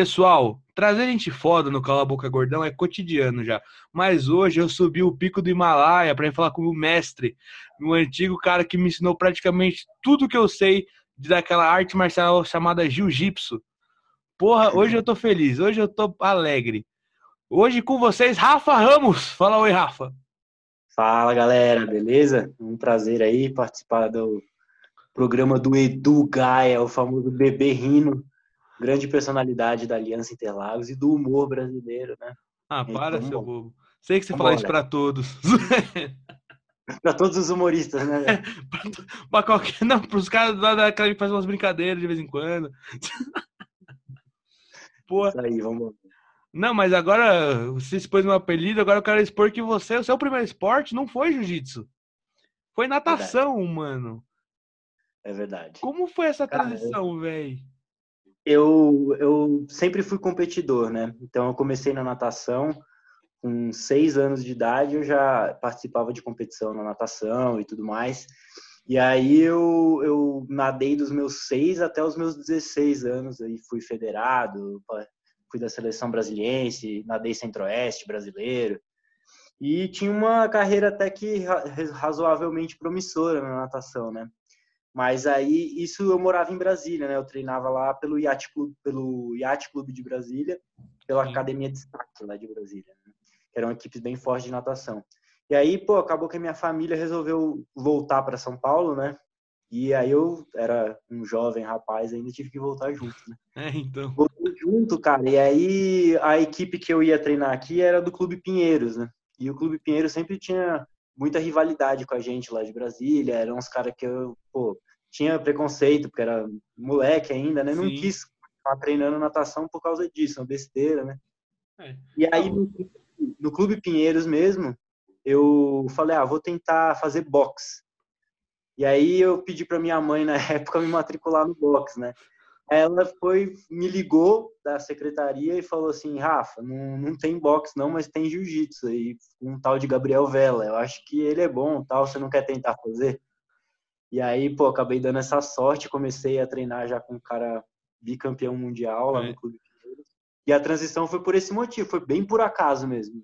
Pessoal, trazer gente foda no Cala Boca Gordão é cotidiano já. Mas hoje eu subi o pico do Himalaia para falar com o mestre, um antigo cara que me ensinou praticamente tudo que eu sei daquela arte marcial chamada jiu-jitsu. Porra, hoje eu tô feliz, hoje eu tô alegre. Hoje com vocês, Rafa Ramos. Fala oi, Rafa. Fala, galera, beleza? Um prazer aí participar do programa do Edu Gaia, o famoso bebê rino grande personalidade da Aliança Interlagos e do humor brasileiro, né? Ah, para, então, seu bobo. Sei que você fala isso para todos. para todos os humoristas, né? É, pra qualquer... Não, pros caras lá da que fazem umas brincadeiras de vez em quando. Pô. Isso aí, vamos Não, mas agora você expôs um apelido, agora eu quero expor que você, o seu primeiro esporte não foi jiu-jitsu. Foi natação, verdade. mano. É verdade. Como foi essa transição, velho? Eu, eu sempre fui competidor, né? Então eu comecei na natação com seis anos de idade, eu já participava de competição na natação e tudo mais. E aí eu, eu nadei dos meus seis até os meus 16 anos, aí fui federado, fui da seleção brasiliense, nadei centro-oeste brasileiro. E tinha uma carreira até que razoavelmente promissora na natação, né? Mas aí, isso eu morava em Brasília, né? Eu treinava lá pelo Yacht Clube, pelo Yacht Clube de Brasília, pela Sim. Academia Destaque lá de Brasília, né? que eram equipes bem fortes de natação. E aí, pô, acabou que a minha família resolveu voltar para São Paulo, né? E aí eu era um jovem rapaz, ainda tive que voltar junto, né? É, então. Voltei junto, cara. E aí a equipe que eu ia treinar aqui era do Clube Pinheiros, né? E o Clube Pinheiros sempre tinha muita rivalidade com a gente lá de Brasília. Eram uns caras que eu, pô, tinha preconceito, porque era moleque ainda, né? Não Sim. quis estar treinando natação por causa disso, uma besteira, né? É. E aí, no, no Clube Pinheiros mesmo, eu falei, ah, vou tentar fazer boxe. E aí eu pedi para minha mãe na época me matricular no boxe, né? Ela foi, me ligou da secretaria e falou assim, Rafa, não, não tem boxe não, mas tem jiu-jitsu aí, um tal de Gabriel Vela. Eu acho que ele é bom, tal. Você não quer tentar fazer? E aí, pô, acabei dando essa sorte, comecei a treinar já com um cara bicampeão mundial lá é. no Clube. E a transição foi por esse motivo, foi bem por acaso mesmo.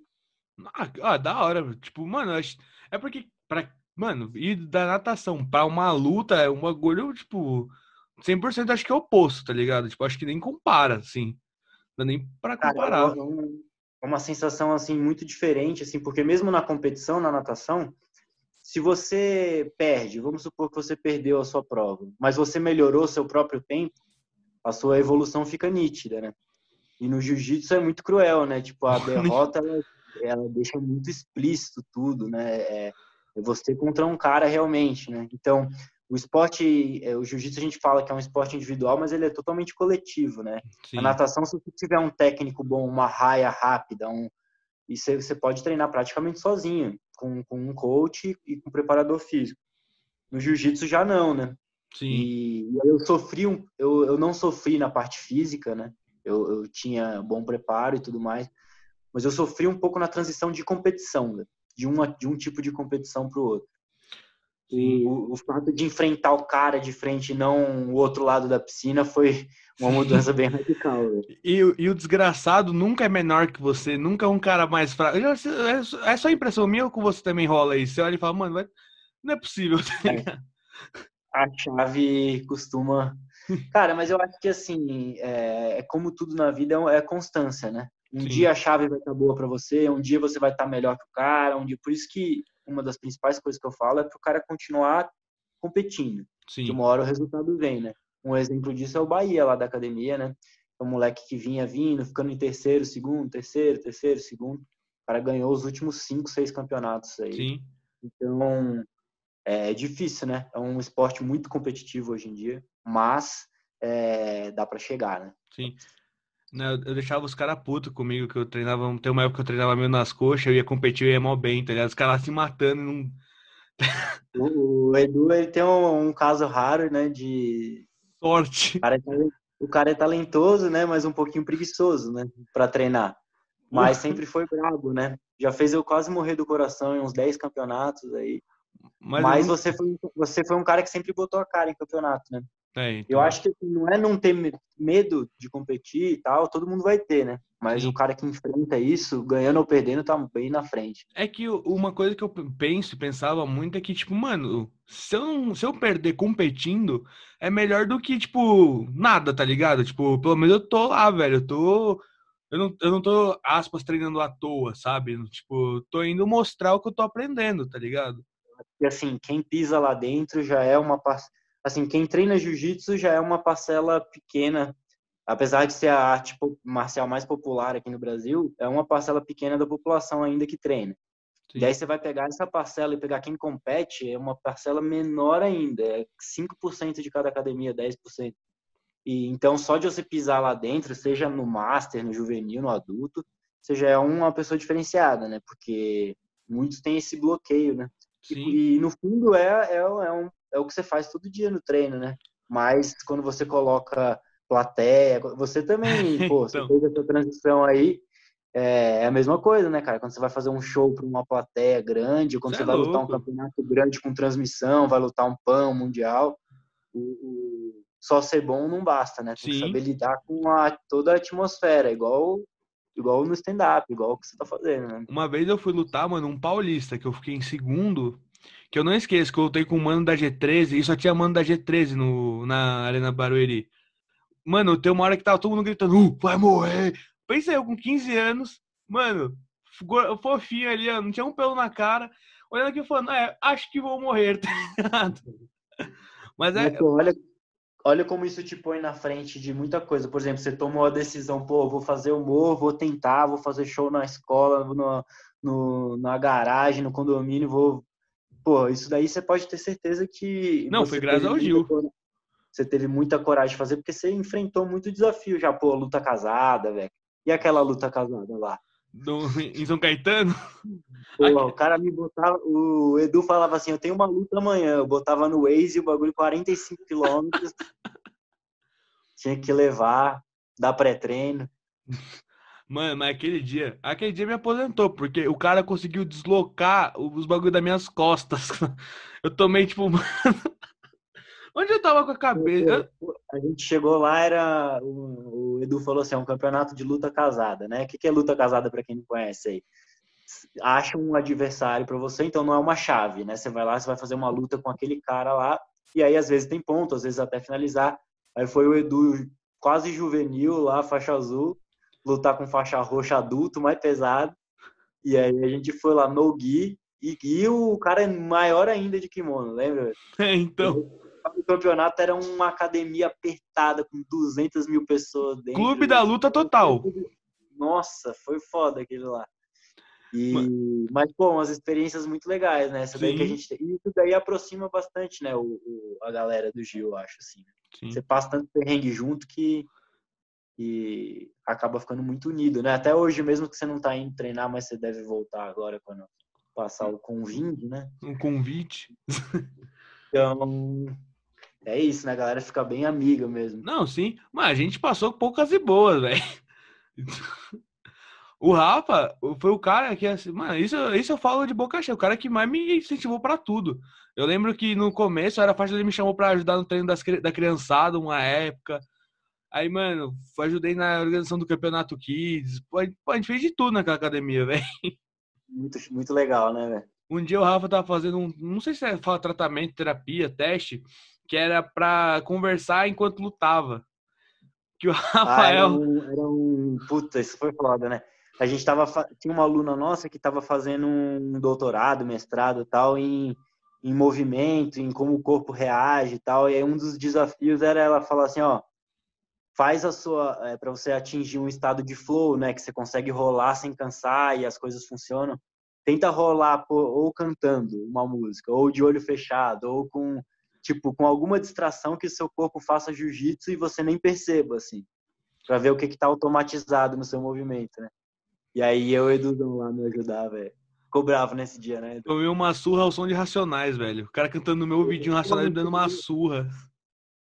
Ah, ah da hora. Tipo, mano, é porque, pra, mano, ir da natação pra uma luta é um bagulho, tipo, 100% acho que é oposto, tá ligado? Tipo, acho que nem compara, assim. Não dá nem pra comparar. Cara, é uma sensação, assim, muito diferente, assim, porque mesmo na competição, na natação, se você perde, vamos supor que você perdeu a sua prova, mas você melhorou seu próprio tempo, a sua evolução fica nítida, né? E no jiu-jitsu é muito cruel, né? Tipo, a derrota, ela, ela deixa muito explícito tudo, né? É, é você contra um cara realmente, né? Então, o esporte, é, o jiu-jitsu a gente fala que é um esporte individual, mas ele é totalmente coletivo, né? Sim. A natação, se você tiver um técnico bom, uma raia rápida, um, e você, você pode treinar praticamente sozinho com, com um coach e com um preparador físico. No jiu-jitsu já não, né? Sim. E, eu sofri um, eu, eu não sofri na parte física, né? Eu, eu tinha bom preparo e tudo mais, mas eu sofri um pouco na transição de competição, né? de, uma, de um tipo de competição para o outro. E o, o, fato de enfrentar o cara de frente e não o outro lado da piscina foi uma mudança bem radical. E, e, o desgraçado nunca é menor que você, nunca é um cara mais fraco. É, é só impressão minha ou com você também rola isso? Você olha e fala, mano, não é possível. Tá é. A chave costuma. Cara, mas eu acho que assim, é, é como tudo na vida, é, é constância, né? Um Sim. dia a chave vai estar boa para você, um dia você vai estar melhor que o cara, um dia. Por isso que uma das principais coisas que eu falo é para o cara continuar competindo. Sim. Que uma hora o resultado vem, né? Um exemplo disso é o Bahia lá da academia, né? É um moleque que vinha vindo, ficando em terceiro, segundo, terceiro, terceiro, segundo. O cara ganhou os últimos cinco, seis campeonatos aí. Sim. Então, é difícil, né? É um esporte muito competitivo hoje em dia, mas é, dá para chegar, né? Sim. Eu deixava os caras putos comigo, que eu treinava. Tem uma época que eu treinava meio nas coxas, eu ia competir, eu ia mal bem, tá ligado? Os caras se matando e não. o Edu ele tem um, um, caso raro, né? De. Sorte. O cara, é, o cara é talentoso, né? Mas um pouquinho preguiçoso, né? Pra treinar. Mas sempre foi brabo, né? Já fez eu quase morrer do coração em uns 10 campeonatos aí. Mas, Mas você, foi, você foi um cara que sempre botou a cara em campeonato, né? Tem, Eu acho que não é não ter medo de competir e tal, todo mundo vai ter, né? Mas Sim. o cara que enfrenta isso, ganhando ou perdendo, tá bem na frente. É que uma coisa que eu penso e pensava muito é que, tipo, mano, se eu, se eu perder competindo, é melhor do que, tipo, nada, tá ligado? Tipo, pelo menos eu tô lá, velho. Eu tô. Eu não, eu não tô, aspas, treinando à toa, sabe? Tipo, tô indo mostrar o que eu tô aprendendo, tá ligado? E assim, quem pisa lá dentro já é uma par- assim, quem treina jiu-jitsu já é uma parcela pequena, apesar de ser a arte marcial mais popular aqui no Brasil, é uma parcela pequena da população ainda que treina. Sim. E aí você vai pegar essa parcela e pegar quem compete, é uma parcela menor ainda, é 5% de cada academia, 10%. E então só de você pisar lá dentro, seja no master, no juvenil, no adulto, você já é uma pessoa diferenciada, né? Porque muitos têm esse bloqueio, né? E, e, no fundo é, é, é, um, é o que você faz todo dia no treino, né? Mas quando você coloca plateia, você também, pô, você Então. fez essa transição aí, é, é a mesma coisa, né, cara? Quando você vai fazer um show para uma plateia grande, ou quando Cê você é vai lutar um louco. campeonato grande com transmissão, vai lutar um PAN, um mundial, o, o- só ser bom não basta, né? Tem que Sim. saber lidar com a, toda a atmosfera, igual, igual no stand-up, igual o que você tá fazendo, né? Uma vez eu fui lutar, mano, um paulista, que eu fiquei em segundo, que eu não esqueço, que eu lutei com o mano da G13, e só tinha mano da G13 no, na Arena Barueri. Mano, tem uma hora que tava todo mundo gritando, uh, vai morrer. Pensei eu com 15 anos, mano, fofinho ali, ó, não tinha um pelo na cara, olhando aqui falando, é, acho que vou morrer, tá ligado? Mas é, Mas, olha, olha como isso te põe na frente de muita coisa. Por exemplo, você tomou a decisão, pô, vou fazer humor, vou tentar, vou fazer show na escola, no, no, na garagem, no condomínio, vou. Pô, isso daí você pode ter certeza que. Não, foi graças ao Gil. Você teve muita coragem de fazer, porque você enfrentou muito desafio já, pô, luta casada, velho. E aquela luta casada lá? do- em São Caetano, Pô, o cara me botava, o Edu falava assim, eu tenho uma luta amanhã, eu botava no Waze o bagulho 45 quilômetros, tinha que levar, dar pré-treino. Mano, mas aquele dia, aquele dia me aposentou, porque o cara conseguiu deslocar os bagulho das minhas costas. Eu tomei, tipo, mano, onde eu tava com a cabeça? A gente chegou lá, era o, Edu falou assim, é um campeonato de luta casada, né? O que, que é luta casada para quem não conhece aí? Acha um adversário para você, então não é uma chave, né? Você vai lá, você vai fazer uma luta com aquele cara lá, e aí às vezes tem ponto, às vezes até finalizar. Aí foi o Edu quase juvenil lá, faixa azul, lutar com faixa roxa adulto, mais pesado. E aí a gente foi lá no Gui, e, e o cara é maior ainda de kimono, lembra? Então, O campeonato era uma academia apertada com 200 mil pessoas dentro. clube da luta total. Nossa, foi foda aquele lá. E, mas, pô, umas experiências muito legais, né? Essa daí que a gente tem. E isso daí aproxima bastante, né? O, o- a galera do Gil, eu acho, assim. Sim. Você passa tanto perrengue junto que, que acaba ficando muito unido, né? Até hoje, mesmo que você não tá indo treinar, mas você deve voltar agora quando passar o convite, né? Um convite. Então, é isso, né? A galera fica bem amiga mesmo. Não, sim. Mas a gente passou poucas e boas, velho. O Rafa foi o cara que, assim, mano, isso, isso eu falo de boca cheia, o cara que mais me incentivou pra tudo. Eu lembro que no começo era faixa ele me chamou pra ajudar no treino das, da criançada uma época. Aí, mano, ajudei na organização do campeonato Kids. Pô, a gente- fez de tudo naquela academia, velho. Muito, muito legal, né, velho? Um dia o Rafa tava fazendo um, não sei se é tratamento, terapia, teste, que era pra conversar enquanto lutava. Que o Ah, era Rafael. um, era um. Puta, isso foi foda, né? A gente tava. Tinha uma aluna nossa que tava fazendo um doutorado, mestrado e tal, em, em movimento, em como o corpo reage e tal. E aí um dos desafios era ela falar assim: ó, faz a sua. É, para você atingir um estado de flow, né? Que você consegue rolar sem cansar e as coisas funcionam. Tenta rolar pô, ou cantando uma música, ou de olho fechado, ou com. Tipo, com alguma distração que seu corpo faça jiu-jitsu e você nem perceba, assim pra ver o que que tá automatizado no seu movimento, né? E aí eu e Eduzão lá me ajudar, velho. Ficou bravo nesse dia, né? Edu? Tomei uma surra ao som de Racionais, velho. O cara cantando no meu ouvidinho Racionais me dando uma surra.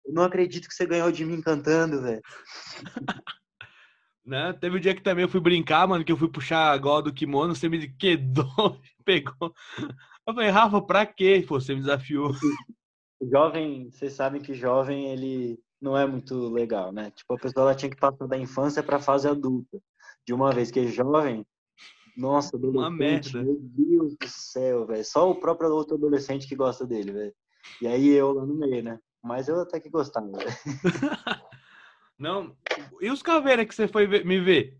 Eu não acredito que você ganhou de mim cantando, velho. Né? Teve um dia que também eu fui brincar, mano, que eu fui puxar a gola do kimono, você me quedou, pegou. Eu falei, Rafa, pra quê? Pô, você me desafiou. jovem, vocês sabem que jovem ele não é muito legal, né? Tipo, a pessoa ela tinha que passar da infância para a fase adulta. De uma vez que é jovem, nossa, uma merda. Meu Deus do céu, velho. Só o próprio outro adolescente que gosta dele, velho. E aí eu lá no meio, né? Mas eu até que gostava, não. E os caveiras que você foi me ver?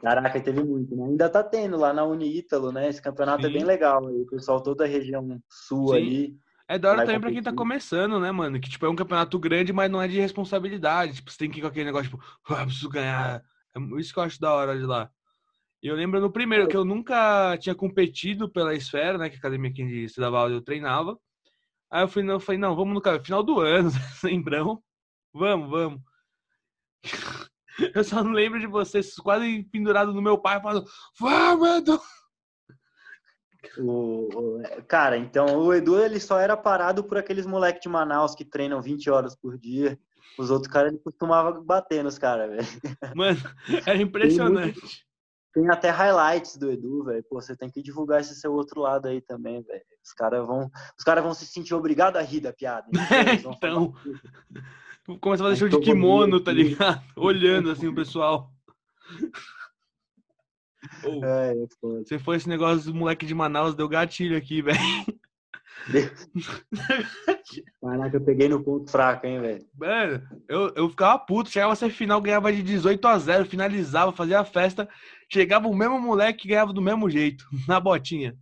Caraca, teve muito, né? Ainda tá tendo lá na Uniítalo, né? Esse campeonato Sim. é bem legal. Aí, o pessoal toda a região sul Sim. ali. É da hora também pra quem tá começando, né, mano? Que, tipo, é um campeonato grande, mas não é de responsabilidade. Tipo, você tem que ir com aquele negócio, tipo, ah, preciso ganhar. É isso que eu acho da hora de lá. E eu lembro no primeiro, que eu nunca tinha competido pela esfera, né? Que a academia que estudava aula eu treinava. Aí eu falei, não, eu falei, não, vamos no final do ano, lembrão. Vamos, vamos. Eu só não lembro de vocês quase pendurado no meu pai falando, vamos, O, o, cara, então o Edu ele só era parado por aqueles moleques de Manaus que treinam 20 horas por dia. Os outros caras ele costumava bater nos caras, velho. Mano, era impressionante. Tem até highlights do Edu, velho. Você tem que divulgar esse seu outro lado aí também, velho. Os caras vão, os cara vão se sentir obrigados a rir da piada. então, começa a fazer show de kimono, tá ligado? Olhando assim o pessoal. Oh, é, é você foi esse negócio do moleque de Manaus, deu gatilho aqui, velho. Caraca, eu peguei no ponto fraco, hein, velho. Mano, eu, eu ficava puto, chegava a ser final, ganhava de 18 a 0, finalizava, fazia a festa, chegava o mesmo moleque que ganhava do mesmo jeito, na botinha.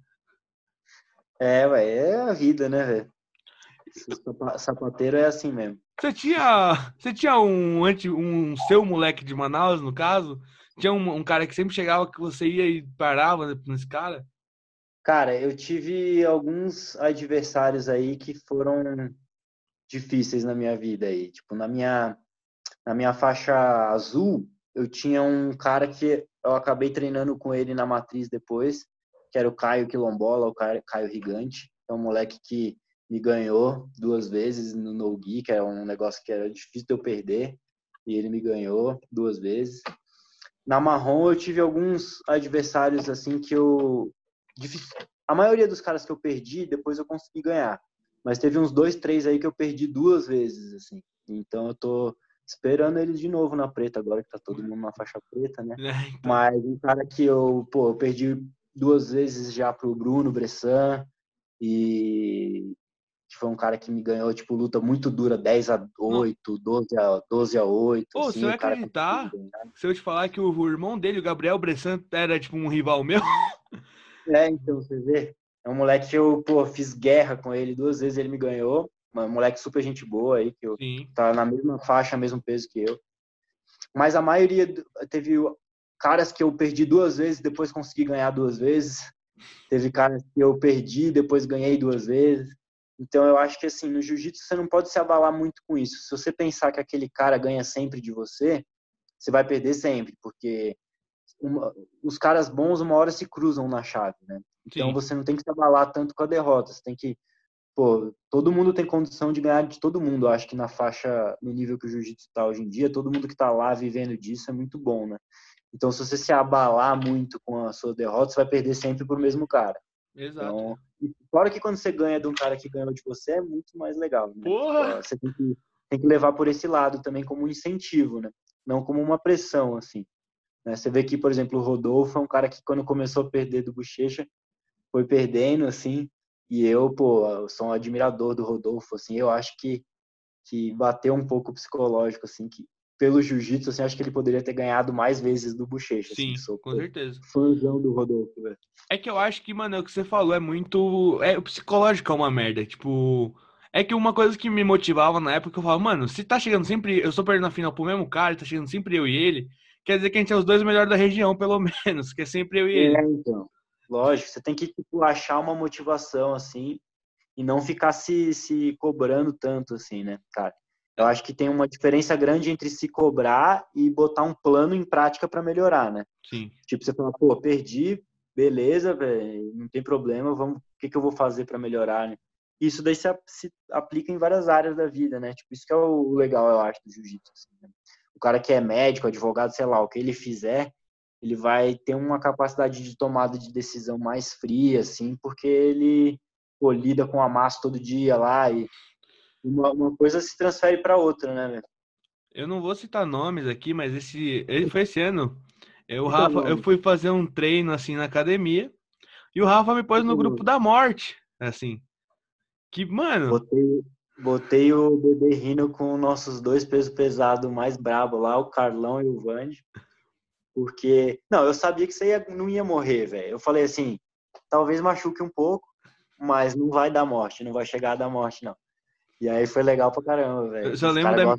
É, velho, é a vida, né, velho? Sapateiro é assim mesmo. Você tinha, você tinha um, um seu moleque de Manaus, no caso? Tinha um, um cara que sempre chegava que você ia e parava nesse cara? Cara, eu tive alguns adversários aí que foram difíceis na minha vida aí. Tipo, na minha, na minha faixa azul, eu tinha um cara que eu acabei treinando com ele na matriz depois, que era o Caio Quilombola, o Caio, Rigante. É um moleque que me ganhou duas vezes no no que era um negócio que era difícil de eu perder, e ele me ganhou duas vezes. Na marrom eu tive alguns adversários assim que eu a maioria dos caras que eu perdi, depois eu consegui ganhar. Mas teve uns dois, três aí que eu perdi duas vezes, assim. Então eu tô esperando eles de novo na preta, agora que tá todo mundo na faixa preta, né? É, então... Mas um cara que eu, pô, eu perdi duas vezes já pro Bruno Bressan e que foi um cara que me ganhou, tipo, luta muito dura, 10 a 8, 12 a, 12 a 8. Pô, assim, você vai acreditar se eu te falar que o irmão dele, o Gabriel Bressan, era, tipo, um rival meu? É, então, você vê. É um moleque que eu, pô, fiz guerra com ele duas vezes, ele me ganhou. Um moleque super gente boa aí, que eu, tá na mesma faixa, mesmo peso que eu. Mas a maioria teve caras que eu perdi duas vezes, depois consegui ganhar duas vezes. Teve caras que eu perdi, depois ganhei duas vezes. Então eu acho que assim, no jiu-jitsu você não pode se abalar muito com isso. Se você pensar que aquele cara ganha sempre de você, você vai perder sempre, porque uma, os caras bons uma hora se cruzam na chave, né? Então Sim. você não tem que se abalar tanto com a derrota, você tem que pô, todo mundo tem condição de ganhar de todo mundo. Eu acho que na faixa, no nível que o jiu-jitsu está hoje em dia, todo mundo que está lá vivendo disso é muito bom, né? Então, se você se abalar muito com a sua derrota, você vai perder sempre pro mesmo cara. Exato. Então, fora que quando você ganha de um cara que ganhou de você, é muito mais legal. Né? Porra! Você tem que, tem que levar por esse lado também como um incentivo, né? Não como uma pressão, assim. Né? Você vê que, por exemplo, o Rodolfo é um cara que quando começou a perder do Bochecha, foi perdendo, assim, e eu, pô, sou um admirador do Rodolfo, assim, eu acho que, que bateu um pouco psicológico, assim, que pelo jiu-jitsu, assim, acho que ele poderia ter ganhado mais vezes do Bochecha. Assim, Sim, assim, sou, com pô, certeza. Fãzão do Rodolfo, velho. É que eu acho que, mano, é o que você falou é muito... É, o psicológico é uma merda, tipo... É que uma coisa que me motivava na época, eu falava, mano, se tá chegando sempre... Eu estou perdendo a final pro mesmo cara, tá chegando sempre eu e ele quer dizer que a gente é os dois melhores da região, pelo menos, que é sempre eu e ele. É, então. Lógico, você tem que tipo, achar uma motivação, assim, e não ficar se, se cobrando tanto, assim, né, cara? Eu acho que tem uma diferença grande entre se cobrar e botar um plano em prática para melhorar, né? Sim. Tipo, você fala, pô, perdi, beleza, velho, não tem problema, vamos, o que, que eu vou fazer para melhorar, né? Isso daí se, se, aplica em várias áreas da vida, né? Tipo, isso que é o legal, eu acho, do jiu-jitsu. Assim, né? o cara que é médico, advogado, sei lá, o que ele fizer, ele vai ter uma capacidade de tomada de decisão mais fria, assim, porque ele pô, lida com a massa todo dia lá e uma, uma coisa se transfere para outra, né, velho? Eu não vou citar nomes aqui, mas esse ele foi esse ano. Eu, Rafa, eu fui fazer um treino assim na academia e o Rafa me pôs no grupo da morte, assim. Que, mano. Botei, botei o bebê rindo com nossos dois pesos pesados mais brabo lá, o Carlão e o Vande. Porque, não, eu sabia que você ia, não ia morrer, velho. Eu falei assim, talvez machuque um pouco, mas não vai dar morte, não vai chegar a dar morte, não. E aí foi legal pra caramba, velho. Eu só lembro da...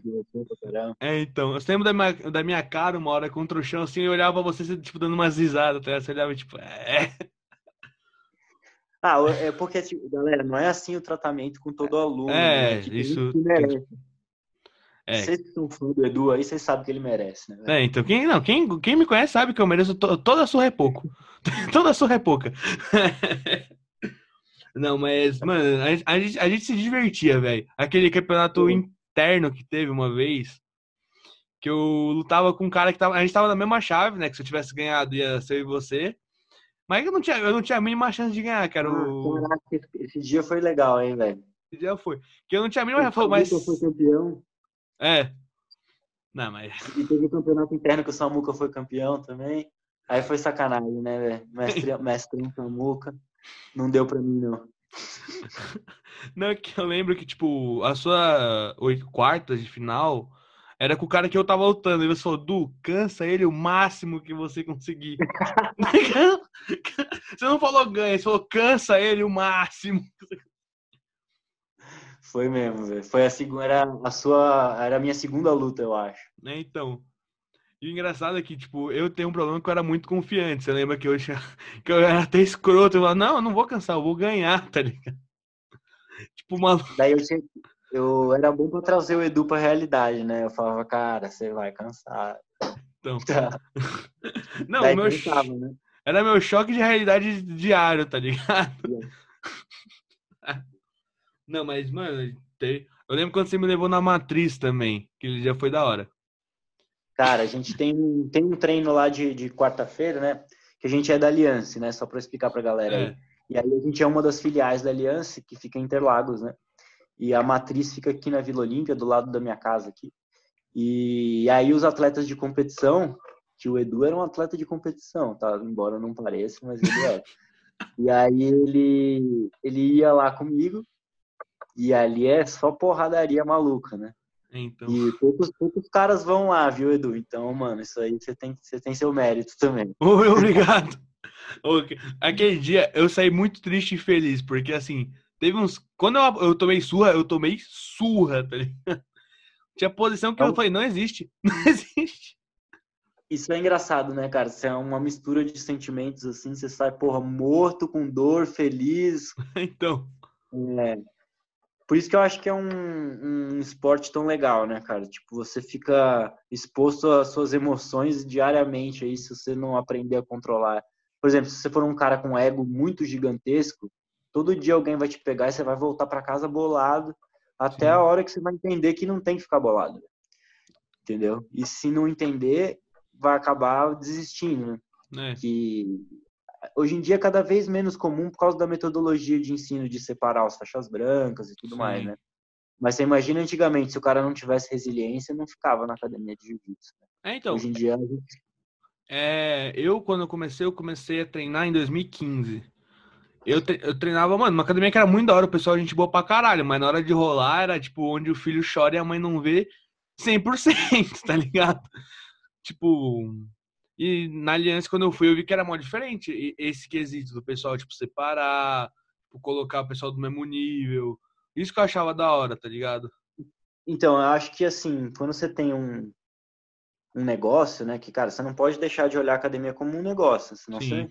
É, então. Eu lembro da minha, da minha cara uma hora contra o chão, assim, eu olhava você, tipo, dando umas risadas, tá? Você olhava, tipo, é... Ah, é porque, tipo, galera, não é assim o tratamento com todo aluno. É, né? tipo, isso... É. Vocês são fã do Edu aí, vocês sabem que ele merece, né? É, então, quem, não, quem, quem me conhece sabe que eu mereço to, toda a surra é pouco. toda a surra é pouca. Não, mas, mano, a, a, gente, a gente se divertia, velho. Aquele campeonato uhum. interno que teve uma vez, que eu lutava com um cara que tava. A gente tava na mesma chave, né? Que se eu tivesse ganhado ia ser você. Mas eu não tinha, eu não tinha a mínima chance de ganhar, cara. O... Caraca, esse dia foi legal, hein, velho? Esse dia foi. Que eu não tinha a mínima chance, mas. foi campeão. É. Não, mas. E teve o campeonato interno que o Samuca foi campeão também. Aí foi sacanagem, né, velho? Mestre, mestre Samuca. Não deu pra mim, não. Não, é que eu lembro que, tipo, a sua oito quartas de final era com o cara que eu tava lutando. E você falou, Du, cansa ele o máximo que você conseguir. você não falou ganha, você falou cansa ele o máximo. Foi mesmo, velho. Foi a segunda, era a sua, era a minha segunda luta, eu acho. É, então. E o engraçado é que, tipo, eu tenho um problema que eu era muito confiante. Você lembra que eu, tinha, que eu era até escroto? Eu falava, não, eu não vou cansar, eu vou ganhar, tá ligado? Tipo, uma... Daí eu, tinha, eu era bom pra trazer o Edu pra realidade, né? Eu falava, cara, você vai cansar. Então. Tá. Não, Daí meu cansava, né? Era meu choque de realidade diário, tá ligado? Não, mas, mano, eu lembro quando você me levou na matriz também, que ele já foi da hora. Cara, a gente tem, tem um treino lá de, de quarta-feira, né? Que a gente é da Aliança, né? Só para explicar pra galera é. aí. E aí a gente é uma das filiais da Aliança, que fica em Interlagos, né? E a matriz fica aqui na Vila Olímpia, do lado da minha casa aqui. E aí os atletas de competição, que o Edu era um atleta de competição, tá? Embora não pareça, mas ele era. e aí ele, ele ia lá comigo, e ali é só porradaria maluca, né? Então... E poucos, poucos caras vão lá, viu, Edu? Então, mano, isso aí você tem, você tem seu mérito também. Obrigado. Aquele dia eu saí muito triste e feliz, porque assim, teve uns. Quando eu, eu tomei surra, eu tomei surra, tá ligado? Tinha posição que eu falei, não existe. Não existe. Isso é engraçado, né, cara? Você é uma mistura de sentimentos assim, você sai, porra, morto, com dor, feliz. então. É, por isso que eu acho que é um, um esporte tão legal, né, cara? Tipo, você fica exposto às suas emoções diariamente aí, se você não aprender a controlar. Por exemplo, se você for um cara com ego muito gigantesco, todo dia alguém vai te pegar e você vai voltar para casa bolado, até Sim. a hora que você vai entender que não tem que ficar bolado. Entendeu? E se não entender, vai acabar desistindo, né? É. Que hoje em dia é cada vez menos comum por causa da metodologia de ensino de separar as faixas brancas e tudo Sim. mais, né? Mas você imagina antigamente, se o cara não tivesse resiliência, não ficava na academia de jiu-jitsu. Né? É, então. Hoje em dia a gente... É, eu, quando eu comecei, eu comecei a treinar em 2015. Eu, tre eu treinava, mano, uma academia que era muito da hora, o pessoal a gente boa pra caralho, mas na hora de rolar era tipo onde o filho chora e a mãe não vê 100%, tá ligado? Tipo, e na aliança, quando eu fui, eu vi que era mó diferente esse quesito do pessoal, tipo, separar, tipo, colocar o pessoal do mesmo nível. Isso que eu achava da hora, tá ligado? Então, eu acho que, assim, quando você tem um, um negócio, né, que, cara, você não pode deixar de olhar a academia como um negócio, senão você,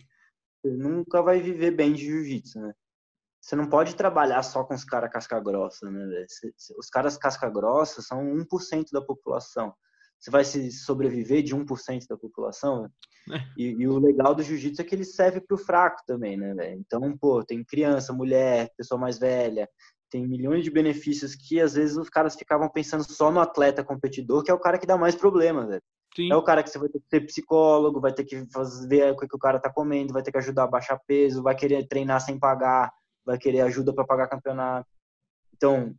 você, nunca vai viver bem de jiu-jitsu, né? Você não pode trabalhar só com os caras casca grossa, né? Os caras casca grossa são 1% da população você vai se sobreviver de 1% da população. É. E, e, o legal do jiu-jitsu é que ele serve para o fraco também, né, velho? Então, pô, tem criança, mulher, pessoa mais velha, tem milhões de benefícios que às vezes os caras ficavam pensando só no atleta competidor, que é o cara que dá mais problema, velho. Sim. É o cara que você vai ter que ser psicólogo, vai ter que fazer, ver o que o cara tá comendo, vai ter que ajudar a baixar peso, vai querer treinar sem pagar. vai querer ajuda para pagar campeonato. Então,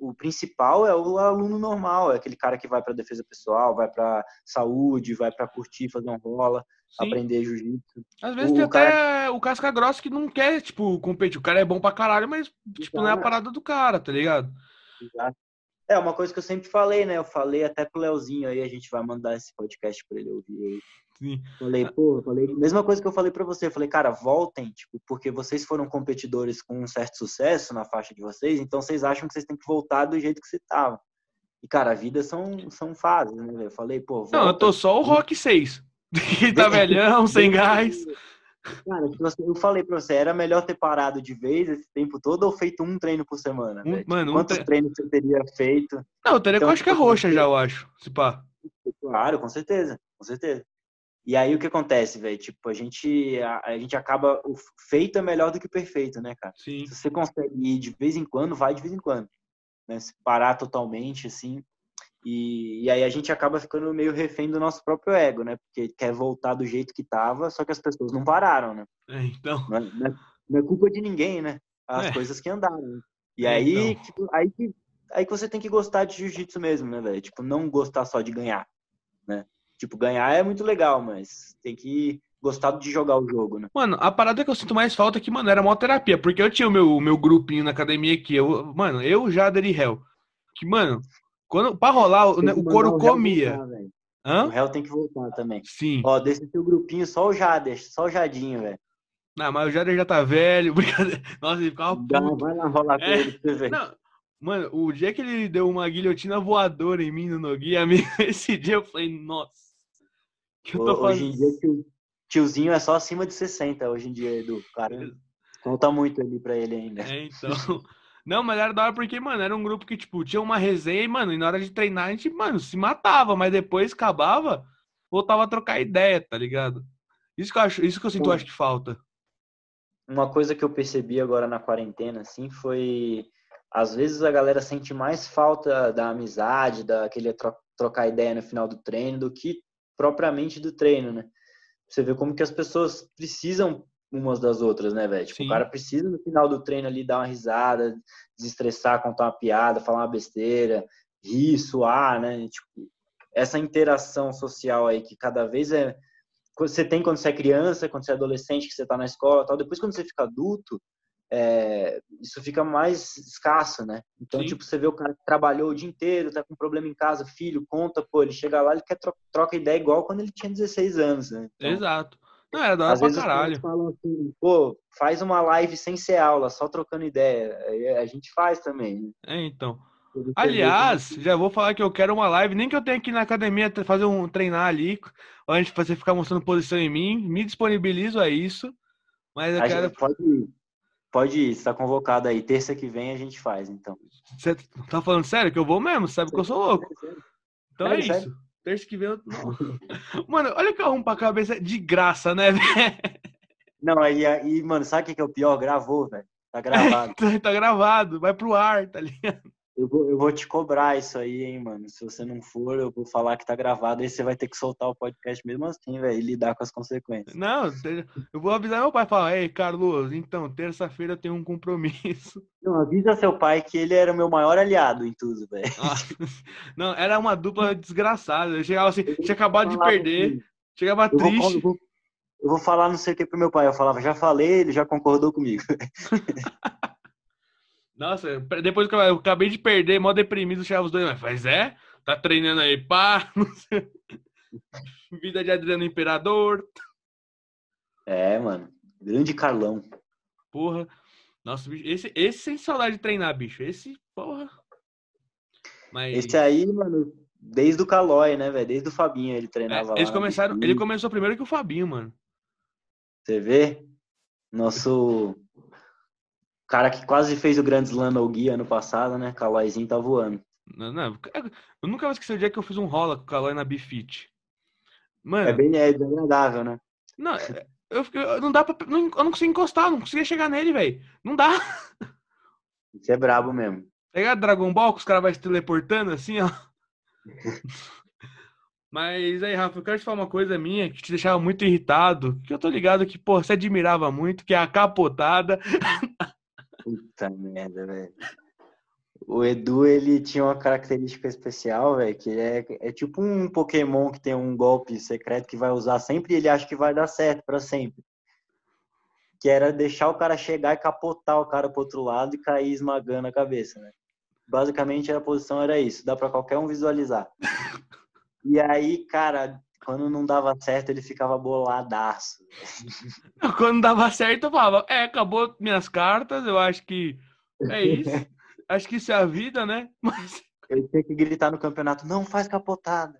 o principal é o aluno normal, é aquele cara que vai para defesa pessoal, vai para saúde, vai para curtir, fazer uma rola, Sim. aprender jiu-jitsu. Às vezes o tem cara... até o casca grossa que não quer, tipo, competir. O cara é bom pra caralho, mas, tipo, não é a parada do cara, tá ligado? Exato. É uma coisa que eu sempre falei, né? Eu falei até pro Leozinho aí, a gente vai mandar esse podcast para ele ouvir aí. Sim. Falei, pô, falei, mesma coisa que eu falei para você, falei, cara, voltem, tipo, porque vocês foram competidores com um certo sucesso na faixa de vocês, então vocês acham que vocês têm que voltar do jeito que você tava. E, cara, a vida são, são fases, né? Eu falei, pô. Volta. Não, eu tô só o Rock 6. tá velhão, sem gás. Cara, tipo assim, eu falei pra você, era melhor ter parado de vez esse tempo todo ou feito um treino por semana? Um, mano, Quantos um tre... treinos você teria feito? Não, eu teria então, acho que é tipo, roxa já, eu acho. Se pá. Claro, com certeza, com certeza. E aí o que acontece, velho? Tipo, a gente, a, a, gente acaba. O feito é melhor do que o perfeito, né, cara? Sim. Se você consegue ir de vez em quando, vai de vez em quando. Né? Se parar totalmente, assim. E, e aí a gente acaba ficando meio refém do nosso próprio ego, né? Porque quer voltar do jeito que tava, só que as pessoas não pararam, né? É, então. Não é, não é, não é culpa de ninguém, né? As é. coisas que andaram. E é, aí, então. tipo, aí, aí que você tem que gostar de jiu-jitsu mesmo, né, velho? Tipo, não gostar só de ganhar, né? Tipo, ganhar é muito legal, mas tem que gostar de jogar o jogo, né? Mano, a parada que eu sinto mais falta é que, mano, era uma terapia, porque eu tinha o meu, o meu grupinho na academia aqui, eu, mano, eu, Jader e Hell, que, mano, quando, pra rolar, o, o couro comia. Voltar, Hã? O Hell tem que voltar também. Sim. Ó, desse seu grupinho, só o Jader, só o Jadinho, velho. Não, mas o Jader já tá velho, brincadeira. Nossa, ele ficava puto. Vai lá rolar com é. ele pra você ver. Não, mano, o dia que ele deu uma guilhotina voadora em mim no Nogui, esse dia eu falei, nossa eu tô hoje em dia, tio, tiozinho é só acima de 60 hoje em dia, Edu. Cara, conta muito ali pra ele ainda. É, então. Não, mas era da hora porque, mano, era um grupo que, tipo, tinha uma resenha e, mano, e na hora de treinar a gente, mano, se matava, mas depois acabava, voltava a trocar ideia, tá ligado? Isso que eu acho, isso que eu sinto, eu acho que falta. Uma coisa que eu percebi agora na quarentena, assim, foi às vezes a galera sente mais falta da amizade, daquele tro trocar ideia no final do treino, do que propriamente do treino, né? Você vê como que as pessoas precisam umas das outras, né, velho? Tipo, o cara precisa no final do treino ali dar uma risada, desestressar, contar uma piada, falar uma besteira, rir, suar, né? Tipo, essa interação social aí que cada vez é você tem quando você é criança, quando você é adolescente, que você tá na escola, tal. Depois quando você fica adulto, é, isso fica mais escasso, né? Então, Sim. tipo, você vê o cara que trabalhou o dia inteiro, tá com problema em casa, filho, conta, pô, ele chega lá, ele quer tro troca ideia igual quando ele tinha 16 anos, né? Então, Exato. Não, é da hora pra caralho. falam assim, pô, faz uma live sem ser aula, só trocando ideia. A gente faz também. Né? É, então. Aliás, já vou falar que eu quero uma live, nem que eu tenha ir na academia fazer um treinar ali, ou a gente fazer ficar mostrando posição em mim, me disponibilizo a isso. Mas eu a quero. Pode ir. Pode ir, está convocado aí. Terça que vem a gente faz, então. Você tá falando sério que eu vou mesmo? Sabe que eu sou louco. Então é, é isso. Terça que vem eu. Mano, olha que eu arrumo pra cabeça de graça, né, velho? Não, aí, aí, mano, sabe o que é o pior? Gravou, velho. Tá gravado. tá gravado, vai pro ar, tá ligado? Eu vou, eu vou te cobrar isso aí, hein, mano. Se você não for, eu vou falar que tá gravado, aí você vai ter que soltar o podcast mesmo assim, velho, e lidar com as consequências. Não, eu vou avisar meu pai, falar, ei, Carlos, então, terça-feira tenho um compromisso. Não, avisa seu pai que ele era o meu maior aliado em tudo, velho. Ah, não, era uma dupla desgraçada. Eu chegava assim, eu tinha acabado de perder, assim, chegava eu triste. Vou, eu vou falar não sei o que pro meu pai. Eu falava, já falei, ele já concordou comigo. Nossa, depois que eu acabei de perder, mó deprimido, chegava os dois, mas é? Tá treinando aí, pá, Vida de Adriano Imperador. É, mano. Grande Carlão. Porra. Nossa, bicho, esse, esse sem saudade de treinar, bicho. Esse, porra. Mas... Esse aí, mano, desde o Calói, né, velho? Desde o Fabinho ele treinava é, eles lá. Começaram, ele começou primeiro que o Fabinho, mano. Você vê? Nosso cara que quase fez o Grande Slam no Gui ano passado, né? Calóizinho tá voando. Não, não, eu nunca vou esquecer o dia que eu fiz um rola com o Calói na Bifit. Mano. É bem é desagradável, né? Não, é, eu, eu, não dá pra. Não, eu não consigo encostar, não conseguia chegar nele, velho. Não dá. Isso é brabo mesmo. Pegar Dragon Ball que os caras vão se teleportando assim, ó. Mas aí, Rafa, eu quero te falar uma coisa minha que te deixava muito irritado. Que eu tô ligado que, pô, você admirava muito, que é a capotada. Puta merda, velho. O Edu, ele tinha uma característica especial, velho, que é, é tipo um Pokémon que tem um golpe secreto que vai usar sempre e ele acha que vai dar certo para sempre. Que era deixar o cara chegar e capotar o cara pro outro lado e cair esmagando a cabeça, né? Basicamente a posição era isso, dá para qualquer um visualizar. E aí, cara, quando não dava certo, ele ficava boladaço. Quando dava certo, eu falava, é, acabou minhas cartas, eu acho que é isso. acho que isso é a vida, né? Mas... Eu tinha que gritar no campeonato, não faz capotada.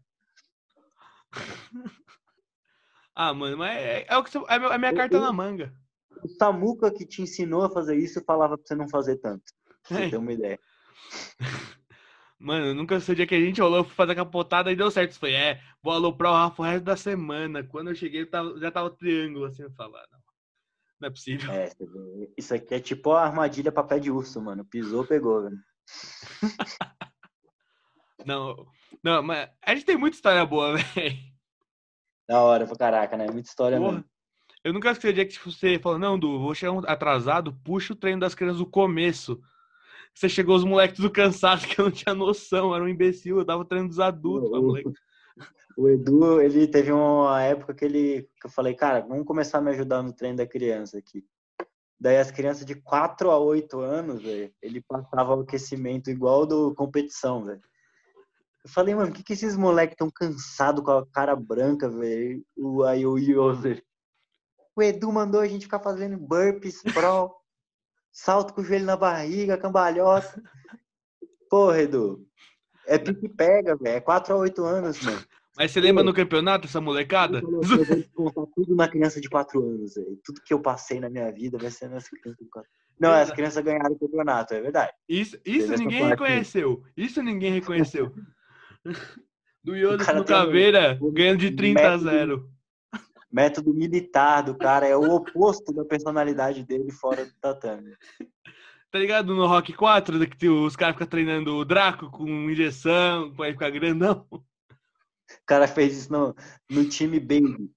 ah, mano, mas é, é, o que, é a minha carta eu, na manga. O Samuca que te ensinou a fazer isso falava pra você não fazer tanto. Pra você é. ter uma ideia. Mano, nunca sei o dia que a gente rolou, fui fazer a capotada e deu certo. Foi, é, vou aloprar o Rafa o resto da semana. Quando eu cheguei, já tava o triângulo assim, eu falava, ah, não, não é possível. É, isso aqui é tipo a armadilha papel de urso, mano. Pisou, pegou, velho. não, não, mas a gente tem muita história boa, velho. Da hora pra caraca, né? Muita história Porra. mesmo. Eu nunca esqueci o dia que você falou, não, Du, vou chegar atrasado, puxa o treino das crianças do começo. Você chegou os moleques tudo cansados, que eu não tinha noção, era um imbecil, eu tava treinando dos adultos, o, moleque. O Edu, ele teve uma época que ele que eu falei, cara, vamos começar a me ajudar no treino da criança aqui. Daí as crianças de 4 a 8 anos, velho, ele passava o aquecimento igual do competição, velho. Eu falei, mano, por que, que esses moleques tão cansados com a cara branca, velho? Aí o Yoser. O Edu mandou a gente ficar fazendo burpees pro salto com o joelho na barriga, cambalhota. Porra, Edu. É pique pega, velho. É 4 a 8 anos, mano. Mas você lembra no campeonato essa molecada? Eu vou contar tudo na criança de 4 anos, velho. Tudo que eu passei na minha vida vai ser nessa criança de 4 Não, as crianças ganharam o campeonato, é verdade. Isso, isso ninguém reconheceu. Isso ninguém reconheceu. Do Yodas no Caveira, ganhando de 30 a 0 método militar do cara é o oposto da personalidade dele fora do tatame. Tá ligado no Rock 4, que os caras ficam treinando o Draco com injeção, pra ele ficar grandão? O cara fez isso no, no time Baby.